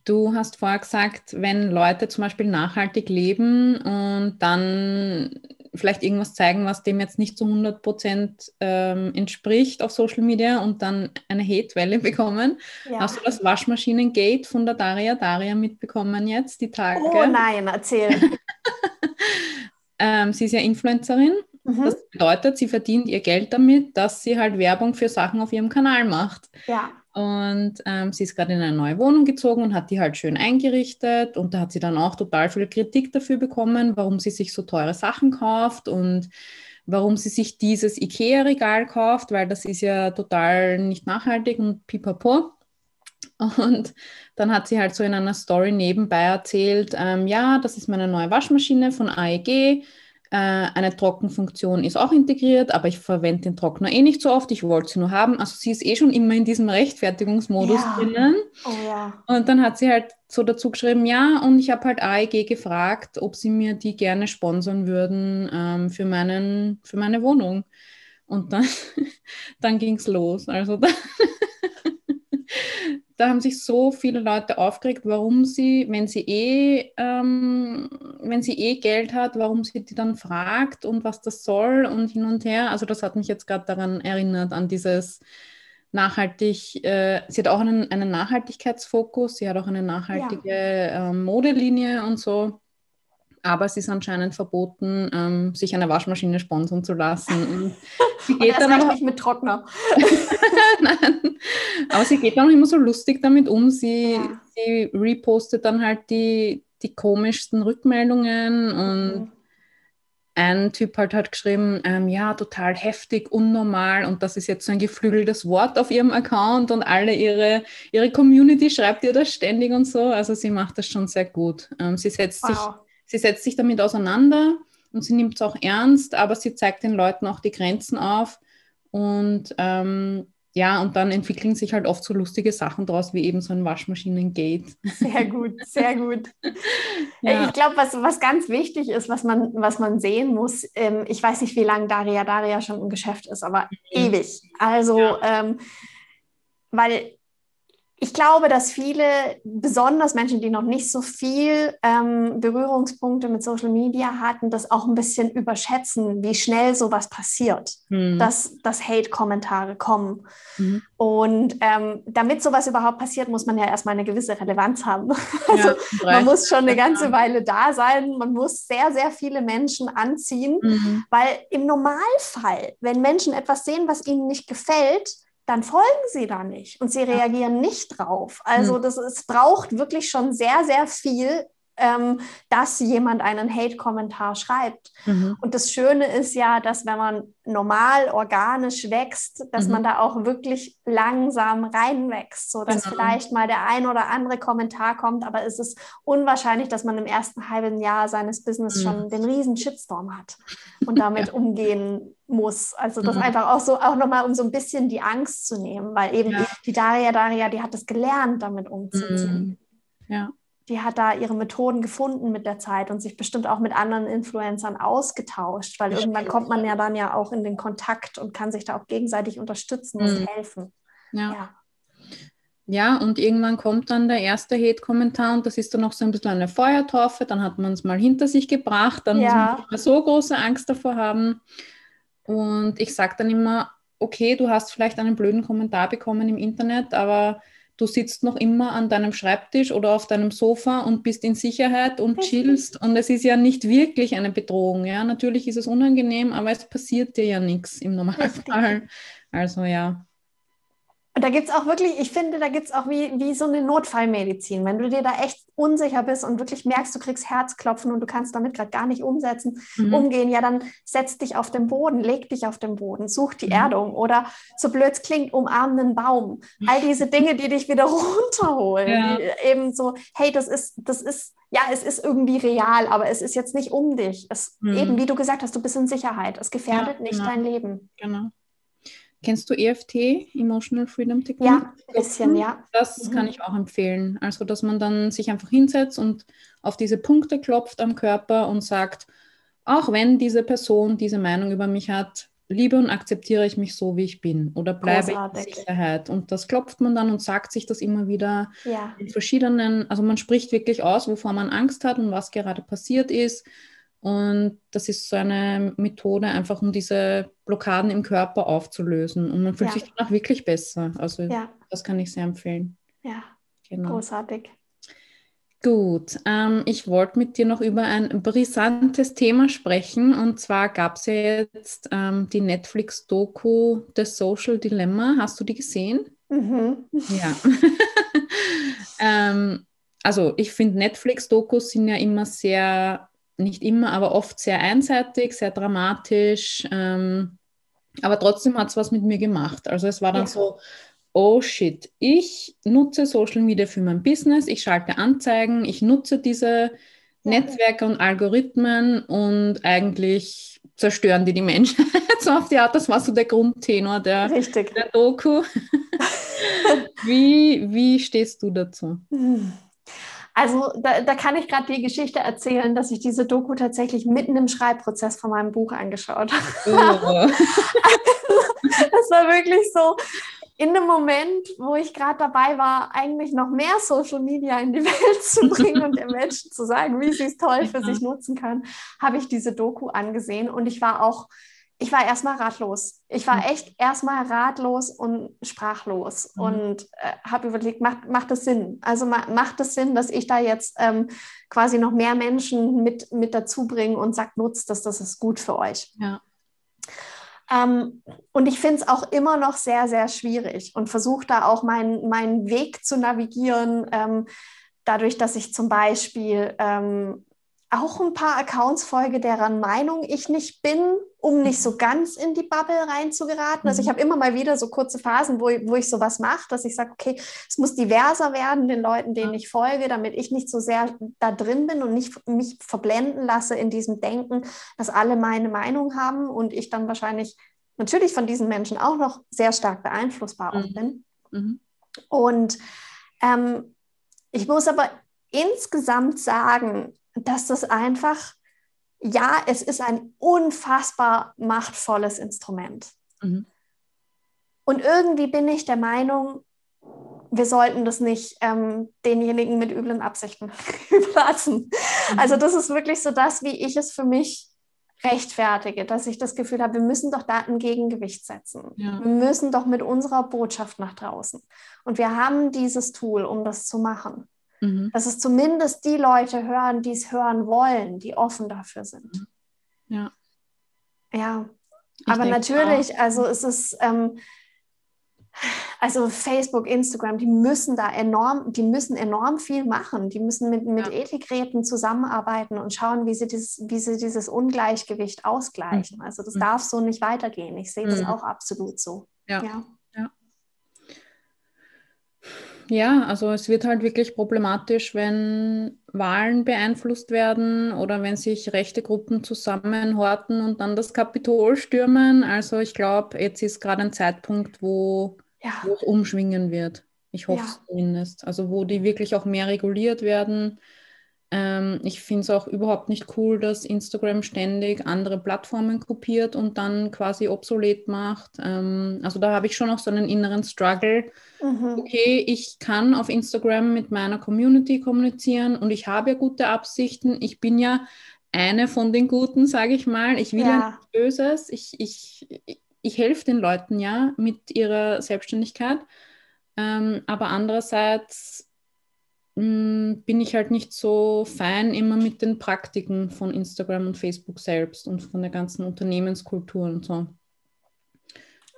Du hast vorher gesagt, wenn Leute zum Beispiel nachhaltig leben und dann vielleicht irgendwas zeigen, was dem jetzt nicht zu 100 Prozent ähm, entspricht auf Social Media und dann eine Hate-Welle bekommen. Ja. Hast du das Waschmaschinengate von der Daria Daria mitbekommen jetzt, die Tage? Oh nein, erzähl. ähm, sie ist ja Influencerin. Mhm. Das bedeutet, sie verdient ihr Geld damit, dass sie halt Werbung für Sachen auf ihrem Kanal macht. Ja. Und ähm, sie ist gerade in eine neue Wohnung gezogen und hat die halt schön eingerichtet. Und da hat sie dann auch total viel Kritik dafür bekommen, warum sie sich so teure Sachen kauft und warum sie sich dieses IKEA-Regal kauft, weil das ist ja total nicht nachhaltig und pipapo. Und dann hat sie halt so in einer Story nebenbei erzählt, ähm, ja, das ist meine neue Waschmaschine von AEG eine Trockenfunktion ist auch integriert, aber ich verwende den Trockner eh nicht so oft. Ich wollte sie nur haben. Also sie ist eh schon immer in diesem Rechtfertigungsmodus ja. drinnen. Oh, ja. Und dann hat sie halt so dazu geschrieben, ja, und ich habe halt AEG gefragt, ob sie mir die gerne sponsern würden ähm, für, meinen, für meine Wohnung. Und dann, dann ging es los. Also da da haben sich so viele Leute aufgeregt, warum sie, wenn sie eh, ähm, wenn sie eh Geld hat, warum sie die dann fragt und was das soll und hin und her. Also das hat mich jetzt gerade daran erinnert, an dieses nachhaltig, äh, sie hat auch einen, einen Nachhaltigkeitsfokus, sie hat auch eine nachhaltige ja. äh, Modelinie und so. Aber es ist anscheinend verboten, ähm, sich eine Waschmaschine sponsern zu lassen. sie geht dann aber nicht mit Trockner. Nein, aber sie geht dann auch immer so lustig damit um. Sie, ja. sie repostet dann halt die, die komischsten Rückmeldungen und mhm ein Typ halt hat geschrieben, ähm, ja, total heftig, unnormal und das ist jetzt so ein geflügeltes Wort auf ihrem Account und alle ihre, ihre Community schreibt ihr das ständig und so. Also sie macht das schon sehr gut. Ähm, sie, setzt wow. sich, sie setzt sich damit auseinander und sie nimmt es auch ernst, aber sie zeigt den Leuten auch die Grenzen auf und ähm, ja, und dann entwickeln sich halt oft so lustige Sachen draus, wie eben so ein Waschmaschinengate. Sehr gut, sehr gut. ja. Ich glaube, was, was ganz wichtig ist, was man, was man sehen muss, ähm, ich weiß nicht, wie lange Daria Daria schon im Geschäft ist, aber mhm. ewig. Also, ja. ähm, weil ich glaube, dass viele, besonders Menschen, die noch nicht so viel ähm, Berührungspunkte mit Social Media hatten, das auch ein bisschen überschätzen, wie schnell sowas passiert, mhm. dass, dass Hate-Kommentare kommen. Mhm. Und ähm, damit sowas überhaupt passiert, muss man ja erstmal eine gewisse Relevanz haben. also ja, man muss schon eine ganze Weile da sein, man muss sehr, sehr viele Menschen anziehen, mhm. weil im Normalfall, wenn Menschen etwas sehen, was ihnen nicht gefällt, dann folgen sie da nicht und sie reagieren nicht drauf. Also hm. das, es braucht wirklich schon sehr, sehr viel, ähm, dass jemand einen Hate-Kommentar schreibt. Mhm. Und das Schöne ist ja, dass wenn man normal, organisch wächst, dass mhm. man da auch wirklich langsam reinwächst, sodass genau. vielleicht mal der ein oder andere Kommentar kommt, aber es ist unwahrscheinlich, dass man im ersten halben Jahr seines Business mhm. schon den riesen Shitstorm hat und damit ja. umgehen muss. Also das mhm. einfach auch so, auch nochmal, um so ein bisschen die Angst zu nehmen, weil eben ja. die Daria, Daria, die hat es gelernt, damit umzugehen. Mhm. Ja die hat da ihre Methoden gefunden mit der Zeit und sich bestimmt auch mit anderen Influencern ausgetauscht, weil irgendwann kommt man ja dann ja auch in den Kontakt und kann sich da auch gegenseitig unterstützen mhm. und helfen. Ja. ja. Ja, und irgendwann kommt dann der erste Hate-Kommentar und das ist dann noch so ein bisschen eine Feuertaufe, dann hat man es mal hinter sich gebracht, dann ja. muss man nicht mehr so große Angst davor haben. Und ich sage dann immer, okay, du hast vielleicht einen blöden Kommentar bekommen im Internet, aber du sitzt noch immer an deinem Schreibtisch oder auf deinem Sofa und bist in Sicherheit und chillst und es ist ja nicht wirklich eine Bedrohung. Ja, natürlich ist es unangenehm, aber es passiert dir ja nichts im Normalfall. Also ja. Und da gibt es auch wirklich, ich finde, da gibt es auch wie, wie so eine Notfallmedizin. Wenn du dir da echt unsicher bist und wirklich merkst, du kriegst Herzklopfen und du kannst damit gerade gar nicht umsetzen, mhm. umgehen, ja, dann setz dich auf den Boden, leg dich auf den Boden, such die mhm. Erdung oder so blöd es klingt, umarm einen Baum. All diese Dinge, die dich wieder runterholen. Ja. eben so, hey, das ist, das ist, ja, es ist irgendwie real, aber es ist jetzt nicht um dich. Es, mhm. Eben, wie du gesagt hast, du bist in Sicherheit. Es gefährdet ja, nicht genau. dein Leben. Genau. Kennst du EFT, Emotional Freedom Technique? Ja, ein bisschen, ja. Das mhm. kann ich auch empfehlen. Also, dass man dann sich einfach hinsetzt und auf diese Punkte klopft am Körper und sagt, auch wenn diese Person diese Meinung über mich hat, liebe und akzeptiere ich mich so, wie ich bin oder bleibe Großartig. in Sicherheit. Und das klopft man dann und sagt sich das immer wieder ja. in verschiedenen, also man spricht wirklich aus, wovor man Angst hat und was gerade passiert ist und das ist so eine Methode, einfach um diese Blockaden im Körper aufzulösen. Und man fühlt ja. sich danach wirklich besser. Also ja. das kann ich sehr empfehlen. Ja, genau. großartig. Gut, ähm, ich wollte mit dir noch über ein brisantes Thema sprechen. Und zwar gab es ja jetzt ähm, die Netflix-Doku The Social Dilemma. Hast du die gesehen? Mhm. Ja. ähm, also ich finde, Netflix-Dokus sind ja immer sehr nicht immer, aber oft sehr einseitig, sehr dramatisch. Ähm, aber trotzdem hat es was mit mir gemacht. Also es war dann ja. so, oh shit, ich nutze Social Media für mein Business, ich schalte Anzeigen, ich nutze diese. Netzwerke und Algorithmen und eigentlich zerstören die die Menschen. so auf die Art, das war so der Grundtenor der, der Doku. wie, wie stehst du dazu? Hm. Also da, da kann ich gerade die Geschichte erzählen, dass ich diese Doku tatsächlich mitten im Schreibprozess von meinem Buch angeschaut habe. Oh. das war wirklich so in dem Moment, wo ich gerade dabei war, eigentlich noch mehr Social Media in die Welt zu bringen und den Menschen zu sagen, wie sie es toll für sich nutzen können, habe ich diese Doku angesehen und ich war auch ich war erstmal ratlos. Ich war mhm. echt erstmal ratlos und sprachlos mhm. und äh, habe überlegt, macht, macht das Sinn? Also ma, macht es das Sinn, dass ich da jetzt ähm, quasi noch mehr Menschen mit, mit dazu bringe und sage, nutzt das, das ist gut für euch. Ja. Ähm, und ich finde es auch immer noch sehr, sehr schwierig und versuche da auch meinen mein Weg zu navigieren, ähm, dadurch, dass ich zum Beispiel ähm, auch ein paar Accounts folge, deren Meinung ich nicht bin, um nicht so ganz in die Bubble reinzugeraten. Also ich mhm. habe immer mal wieder so kurze Phasen, wo, wo ich sowas mache, dass ich sage, okay, es muss diverser werden, den Leuten, denen ich folge, damit ich nicht so sehr da drin bin und nicht mich verblenden lasse in diesem Denken, dass alle meine Meinung haben und ich dann wahrscheinlich natürlich von diesen Menschen auch noch sehr stark beeinflussbar mhm. bin. Mhm. Und ähm, ich muss aber insgesamt sagen, dass das einfach, ja, es ist ein unfassbar machtvolles Instrument. Mhm. Und irgendwie bin ich der Meinung, wir sollten das nicht ähm, denjenigen mit üblen Absichten überlassen. Mhm. Also das ist wirklich so das, wie ich es für mich rechtfertige, dass ich das Gefühl habe, wir müssen doch da ein Gegengewicht setzen. Ja. Wir müssen doch mit unserer Botschaft nach draußen. Und wir haben dieses Tool, um das zu machen. Mhm. Dass es zumindest die Leute hören, die es hören wollen, die offen dafür sind. Mhm. Ja. Ja. Ich Aber natürlich, auch. also es ist, ähm, also Facebook, Instagram, die müssen da enorm, die müssen enorm viel machen. Die müssen mit, mit ja. Ethikräten zusammenarbeiten und schauen, wie sie, dieses, wie sie dieses Ungleichgewicht ausgleichen. Also das mhm. darf so nicht weitergehen. Ich sehe das mhm. auch absolut so. Ja. ja. Ja, also es wird halt wirklich problematisch, wenn Wahlen beeinflusst werden oder wenn sich rechte Gruppen zusammenhorten und dann das Kapitol stürmen. Also ich glaube, jetzt ist gerade ein Zeitpunkt, wo, ja. wo es umschwingen wird. Ich hoffe es zumindest. Also wo die wirklich auch mehr reguliert werden ähm, ich finde es auch überhaupt nicht cool, dass Instagram ständig andere Plattformen kopiert und dann quasi obsolet macht. Ähm, also da habe ich schon noch so einen inneren Struggle. Mhm. Okay, ich kann auf Instagram mit meiner Community kommunizieren und ich habe ja gute Absichten. Ich bin ja eine von den Guten, sage ich mal. Ich will ja, ja nichts Böses. Ich, ich, ich, ich helfe den Leuten ja mit ihrer Selbstständigkeit. Ähm, aber andererseits bin ich halt nicht so fein immer mit den Praktiken von Instagram und Facebook selbst und von der ganzen Unternehmenskultur und so.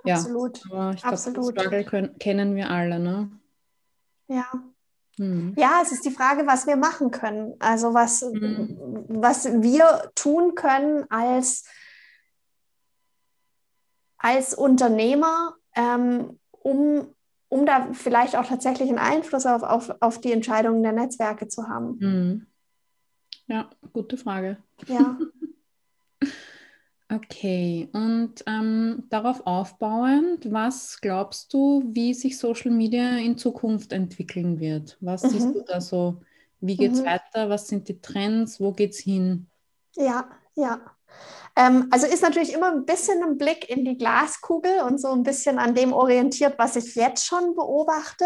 Ja, Absolut. aber ich glaube, den Struggle können, kennen wir alle, ne? Ja. Hm. Ja, es ist die Frage, was wir machen können. Also was, hm. was wir tun können als, als Unternehmer, ähm, um um da vielleicht auch tatsächlich einen Einfluss auf, auf, auf die Entscheidungen der Netzwerke zu haben? Mhm. Ja, gute Frage. Ja. okay, und ähm, darauf aufbauend, was glaubst du, wie sich Social Media in Zukunft entwickeln wird? Was mhm. siehst du da so? Wie geht es mhm. weiter? Was sind die Trends? Wo geht es hin? Ja, ja. Ähm, also ist natürlich immer ein bisschen ein Blick in die Glaskugel und so ein bisschen an dem orientiert, was ich jetzt schon beobachte.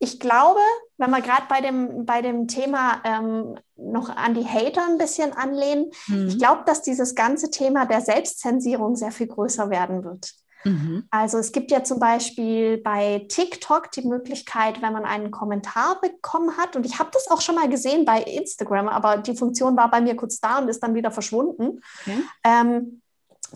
Ich glaube, wenn wir gerade bei dem, bei dem Thema ähm, noch an die Hater ein bisschen anlehnen, mhm. ich glaube, dass dieses ganze Thema der Selbstzensierung sehr viel größer werden wird. Mhm. Also es gibt ja zum Beispiel bei TikTok die Möglichkeit, wenn man einen Kommentar bekommen hat, und ich habe das auch schon mal gesehen bei Instagram, aber die Funktion war bei mir kurz da und ist dann wieder verschwunden. Okay. Ähm,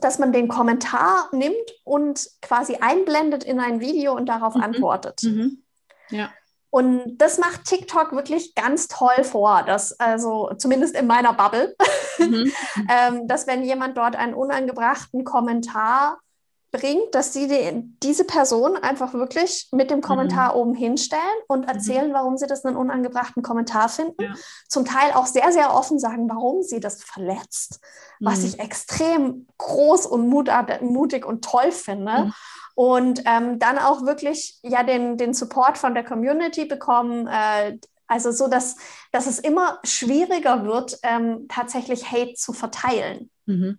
dass man den Kommentar nimmt und quasi einblendet in ein Video und darauf mhm. antwortet. Mhm. Ja. Und das macht TikTok wirklich ganz toll vor, dass also zumindest in meiner Bubble, mhm. ähm, dass wenn jemand dort einen unangebrachten Kommentar bringt, dass sie die, diese Person einfach wirklich mit dem Kommentar mhm. oben hinstellen und mhm. erzählen, mhm. warum sie das einen unangebrachten Kommentar finden. Ja. Zum Teil auch sehr, sehr offen sagen, warum sie das verletzt, mhm. was ich extrem groß und mutig und toll finde. Mhm. Und ähm, dann auch wirklich ja den, den Support von der Community bekommen, äh, also so, dass, dass es immer schwieriger wird, ähm, tatsächlich Hate zu verteilen. Mhm.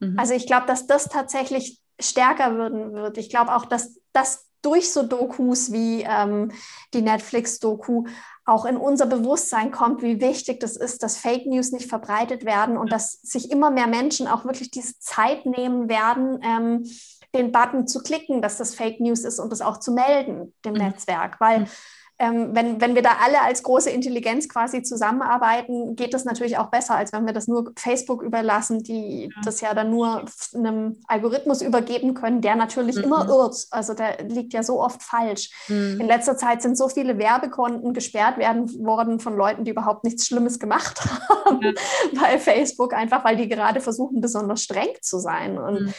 Mhm. Also ich glaube, dass das tatsächlich stärker würden wird. Ich glaube auch, dass, dass durch so Dokus wie ähm, die Netflix-Doku auch in unser Bewusstsein kommt, wie wichtig das ist, dass Fake News nicht verbreitet werden und dass sich immer mehr Menschen auch wirklich diese Zeit nehmen werden, ähm, den Button zu klicken, dass das Fake News ist und das auch zu melden dem mhm. Netzwerk, weil ähm, wenn, wenn wir da alle als große Intelligenz quasi zusammenarbeiten, geht das natürlich auch besser, als wenn wir das nur Facebook überlassen, die ja. das ja dann nur einem Algorithmus übergeben können, der natürlich mhm. immer irrt. Also der liegt ja so oft falsch. Mhm. In letzter Zeit sind so viele Werbekonten gesperrt werden worden von Leuten, die überhaupt nichts Schlimmes gemacht haben ja. bei Facebook, einfach weil die gerade versuchen, besonders streng zu sein. Und mhm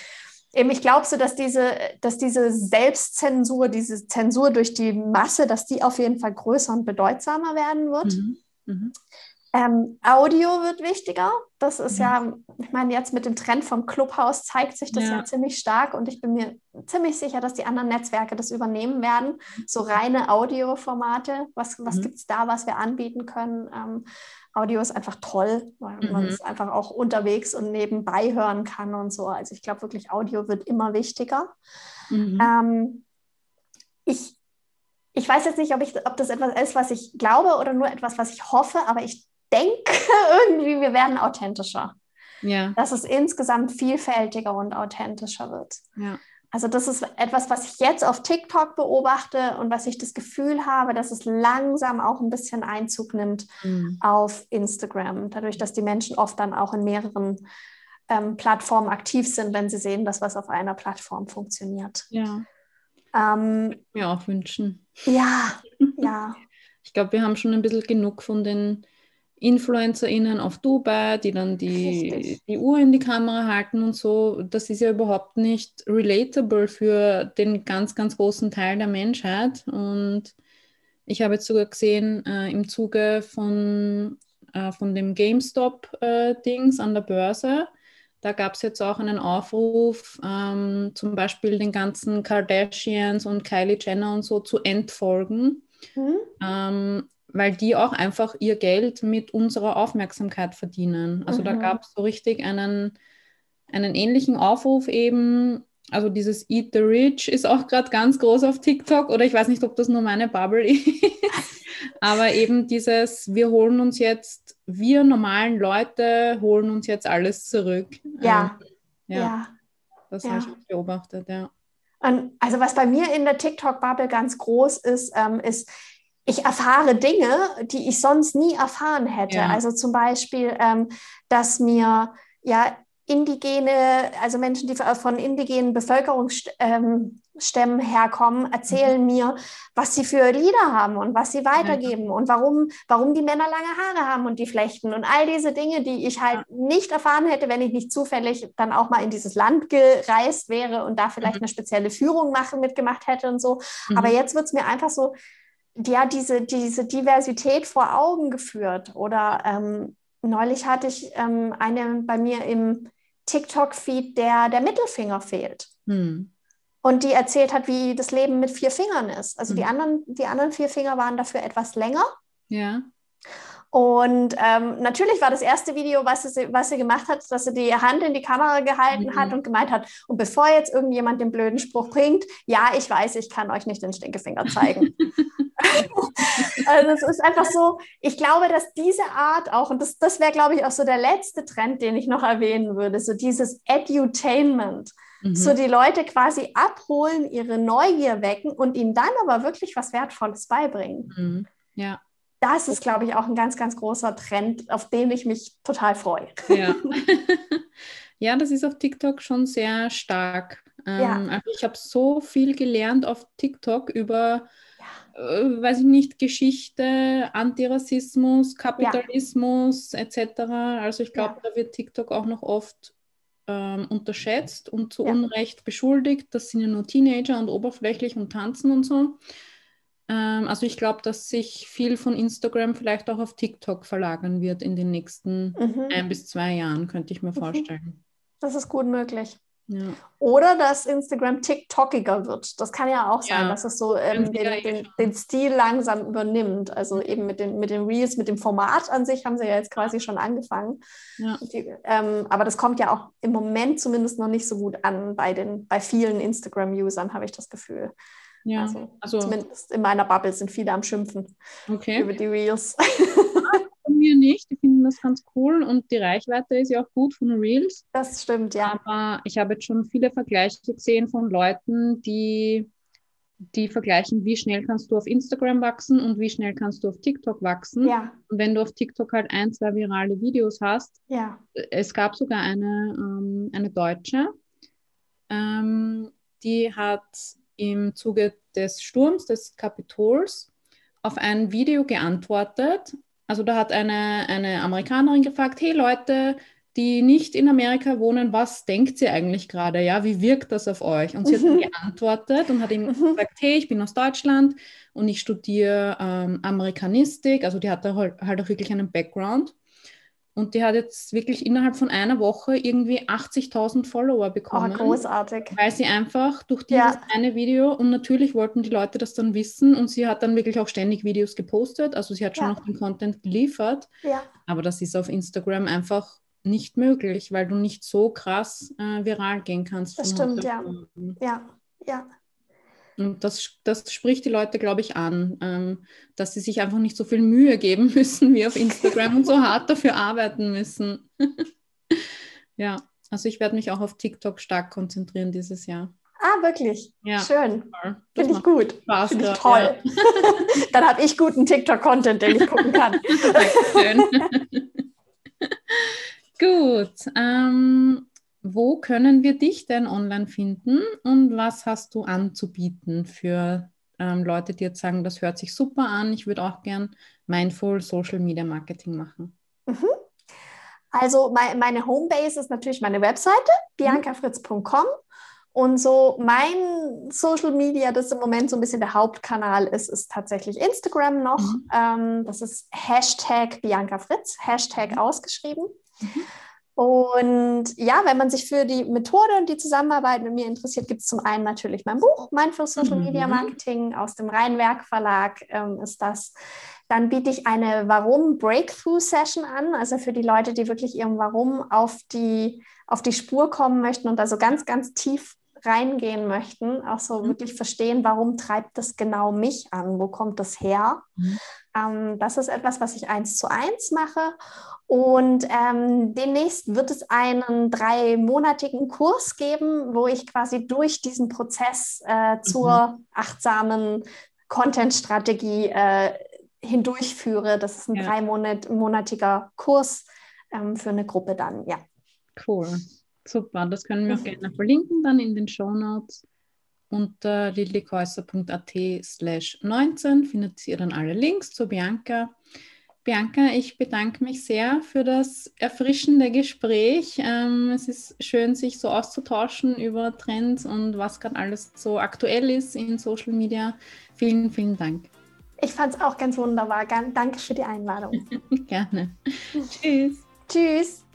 eben, ich glaube so, dass diese, dass diese Selbstzensur, diese Zensur durch die Masse, dass die auf jeden Fall größer und bedeutsamer werden wird. Mhm. Mhm. Ähm, Audio wird wichtiger. Das ist mhm. ja, ich meine, jetzt mit dem Trend vom Clubhouse zeigt sich das ja. ja. ziemlich stark und ich bin mir ziemlich sicher, dass die anderen Netzwerke das übernehmen werden. So reine Audioformate, was, was mhm. gibt es da, was wir anbieten können? Ähm, Audio ist einfach toll, weil mhm. man es einfach auch unterwegs und nebenbei hören kann und so. Also ich glaube wirklich, Audio wird immer wichtiger. Mhm. Ähm, ich, ich weiß jetzt nicht, ob, ich, ob das etwas ist, was ich glaube oder nur etwas, was ich hoffe, aber ich denke irgendwie, wir werden authentischer. Ja. Dass es insgesamt vielfältiger und authentischer wird. Ja. Also das ist etwas, was ich jetzt auf TikTok beobachte und was ich das Gefühl habe, dass es langsam auch ein bisschen Einzug nimmt mhm. auf Instagram, dadurch, dass die Menschen oft dann auch in mehreren ähm, Plattformen aktiv sind, wenn sie sehen, dass was auf einer Plattform funktioniert. Ja. Ähm, mir auch wünschen. Ja, ja. Ich glaube, wir haben schon ein bisschen genug von den InfluencerInnen auf Dubai, die dann die, die Uhr in die Kamera halten und so, das ist ja überhaupt nicht relatable für den ganz, ganz großen Teil der Menschheit. Und ich habe jetzt sogar gesehen, äh, im Zuge von, äh, von dem GameStop-Dings äh, an der Börse, da gab es jetzt auch einen Aufruf, ähm, zum Beispiel den ganzen Kardashians und Kylie Jenner und so zu entfolgen. Mhm. Ähm, weil die auch einfach ihr Geld mit unserer Aufmerksamkeit verdienen. Also mhm. da gab es so richtig einen, einen ähnlichen Aufruf eben. Also dieses Eat the Rich ist auch gerade ganz groß auf TikTok oder ich weiß nicht, ob das nur meine Bubble ist. Aber eben dieses, wir holen uns jetzt, wir normalen Leute holen uns jetzt alles zurück. Ja. Ähm, ja. ja. Das ja. habe ich beobachtet, ja. Und also was bei mir in der TikTok-Bubble ganz groß ist, ähm, ist, ich erfahre Dinge, die ich sonst nie erfahren hätte. Ja. Also zum Beispiel, ähm, dass mir ja indigene, also Menschen, die von indigenen Bevölkerungsstämmen ähm, herkommen, erzählen mhm. mir, was sie für Lieder haben und was sie weitergeben ja. und warum, warum die Männer lange Haare haben und die flechten und all diese Dinge, die ich halt nicht erfahren hätte, wenn ich nicht zufällig dann auch mal in dieses Land gereist wäre und da vielleicht mhm. eine spezielle Führung machen, mitgemacht hätte und so. Mhm. Aber jetzt wird es mir einfach so ja, diese, diese Diversität vor Augen geführt. Oder ähm, neulich hatte ich ähm, eine bei mir im TikTok-Feed, der der Mittelfinger fehlt. Hm. Und die erzählt hat, wie das Leben mit vier Fingern ist. Also hm. die, anderen, die anderen vier Finger waren dafür etwas länger. Ja. Und ähm, natürlich war das erste Video, was sie, was sie gemacht hat, dass sie die Hand in die Kamera gehalten mhm. hat und gemeint hat, und bevor jetzt irgendjemand den blöden Spruch bringt, ja, ich weiß, ich kann euch nicht den Stinkefinger zeigen. also es ist einfach so, ich glaube, dass diese Art auch, und das, das wäre, glaube ich, auch so der letzte Trend, den ich noch erwähnen würde, so dieses Edutainment. Mhm. So die Leute quasi abholen, ihre Neugier wecken und ihnen dann aber wirklich was Wertvolles beibringen. Mhm. Ja. Das ist, glaube ich, auch ein ganz, ganz großer Trend, auf den ich mich total freue. Ja, ja das ist auf TikTok schon sehr stark. Ähm, ja. Also ich habe so viel gelernt auf TikTok über äh, weiß ich nicht, Geschichte, Antirassismus, Kapitalismus ja. etc. Also ich glaube, ja. da wird TikTok auch noch oft ähm, unterschätzt und zu ja. Unrecht beschuldigt. Das sind ja nur Teenager und oberflächlich und tanzen und so. Ähm, also ich glaube, dass sich viel von Instagram vielleicht auch auf TikTok verlagern wird in den nächsten mhm. ein bis zwei Jahren, könnte ich mir mhm. vorstellen. Das ist gut möglich. Ja. Oder dass Instagram TikTokiger wird. Das kann ja auch sein, ja. dass es so ähm, den, den, den, Stil langsam übernimmt. Also eben mit den, mit den Reels, mit dem Format an sich haben sie ja jetzt quasi schon angefangen. Ja. Die, ähm, aber das kommt ja auch im Moment zumindest noch nicht so gut an bei, den, bei vielen Instagram-Usern, habe ich das Gefühl. Ja, also, also, zumindest in meiner Bubble sind viele am Schimpfen okay. über die Reels. Von mir nicht, die finden das ganz cool und die Reichweite ist ja auch gut von Reels. Das stimmt, ja. Aber ich habe jetzt schon viele Vergleiche gesehen von Leuten, die die vergleichen, wie schnell kannst du auf Instagram wachsen und wie schnell kannst du auf TikTok wachsen. Ja. Und wenn du auf TikTok halt ein, zwei virale Videos hast, ja. es gab sogar eine, ähm, eine Deutsche, ähm, die hat im Zuge des Sturms des Kapitols auf ein Video geantwortet. Also da hat eine, eine Amerikanerin gefragt, hey Leute, die nicht in Amerika wohnen, was denkt ihr eigentlich gerade? Ja, wie wirkt das auf euch? Und sie hat mhm. geantwortet und hat ihm mhm. gesagt, hey, ich bin aus Deutschland und ich studiere ähm, Amerikanistik. Also die hat da halt, halt auch wirklich einen Background. Und die hat jetzt wirklich innerhalb von einer Woche irgendwie 80.000 Follower bekommen. Oh, großartig. Weil sie einfach durch dieses ja. eine Video und natürlich wollten die Leute das dann wissen und sie hat dann wirklich auch ständig Videos gepostet. Also sie hat schon ja. noch den Content geliefert. Ja. Aber das ist auf Instagram einfach nicht möglich, weil du nicht so krass äh, viral gehen kannst. Das stimmt, ja. Ja, ja. Und das, das spricht die Leute, glaube ich, an, ähm, dass sie sich einfach nicht so viel Mühe geben müssen wie auf Instagram und so hart dafür arbeiten müssen. ja, also ich werde mich auch auf TikTok stark konzentrieren dieses Jahr. Ah, wirklich? Ja. Schön. Finde ich gut. Finde ich toll. Ja. Dann habe ich guten TikTok-Content, den ich gucken kann. Schön. Gut. Ähm, wo können wir dich denn online finden und was hast du anzubieten für ähm, Leute, die jetzt sagen, das hört sich super an, ich würde auch gern Mindful Social Media Marketing machen? Mhm. Also mein, meine Homebase ist natürlich meine Webseite, mhm. biancafritz.com. Und so mein Social Media, das im Moment so ein bisschen der Hauptkanal ist, ist tatsächlich Instagram noch. Mhm. Ähm, das ist Hashtag Bianca Fritz, Hashtag mhm. ausgeschrieben. Mhm. Und ja, wenn man sich für die Methode und die Zusammenarbeit mit mir interessiert, gibt es zum einen natürlich mein Buch, Mindful Social Media mhm. Marketing aus dem Rheinwerk Verlag ähm, ist das. Dann biete ich eine Warum Breakthrough Session an, also für die Leute, die wirklich ihrem Warum auf die, auf die Spur kommen möchten und also ganz, ganz tief reingehen möchten, auch so mhm. wirklich verstehen, warum treibt das genau mich an, wo kommt das her. Mhm. Ähm, das ist etwas, was ich eins zu eins mache. Und ähm, demnächst wird es einen dreimonatigen Kurs geben, wo ich quasi durch diesen Prozess äh, zur mhm. achtsamen Content-Strategie äh, hindurchführe. Das ist ein ja. dreimonatiger Kurs ähm, für eine Gruppe dann, ja. Cool. Super, das können wir auch gerne verlinken dann in den Show Notes. Unter lillikäuser.at slash 19 findet ihr dann alle Links zu Bianca. Bianca, ich bedanke mich sehr für das erfrischende Gespräch. Ähm, es ist schön, sich so auszutauschen über Trends und was gerade alles so aktuell ist in Social Media. Vielen, vielen Dank. Ich fand es auch ganz wunderbar. Danke für die Einladung. Gerne. Tschüss. Tschüss.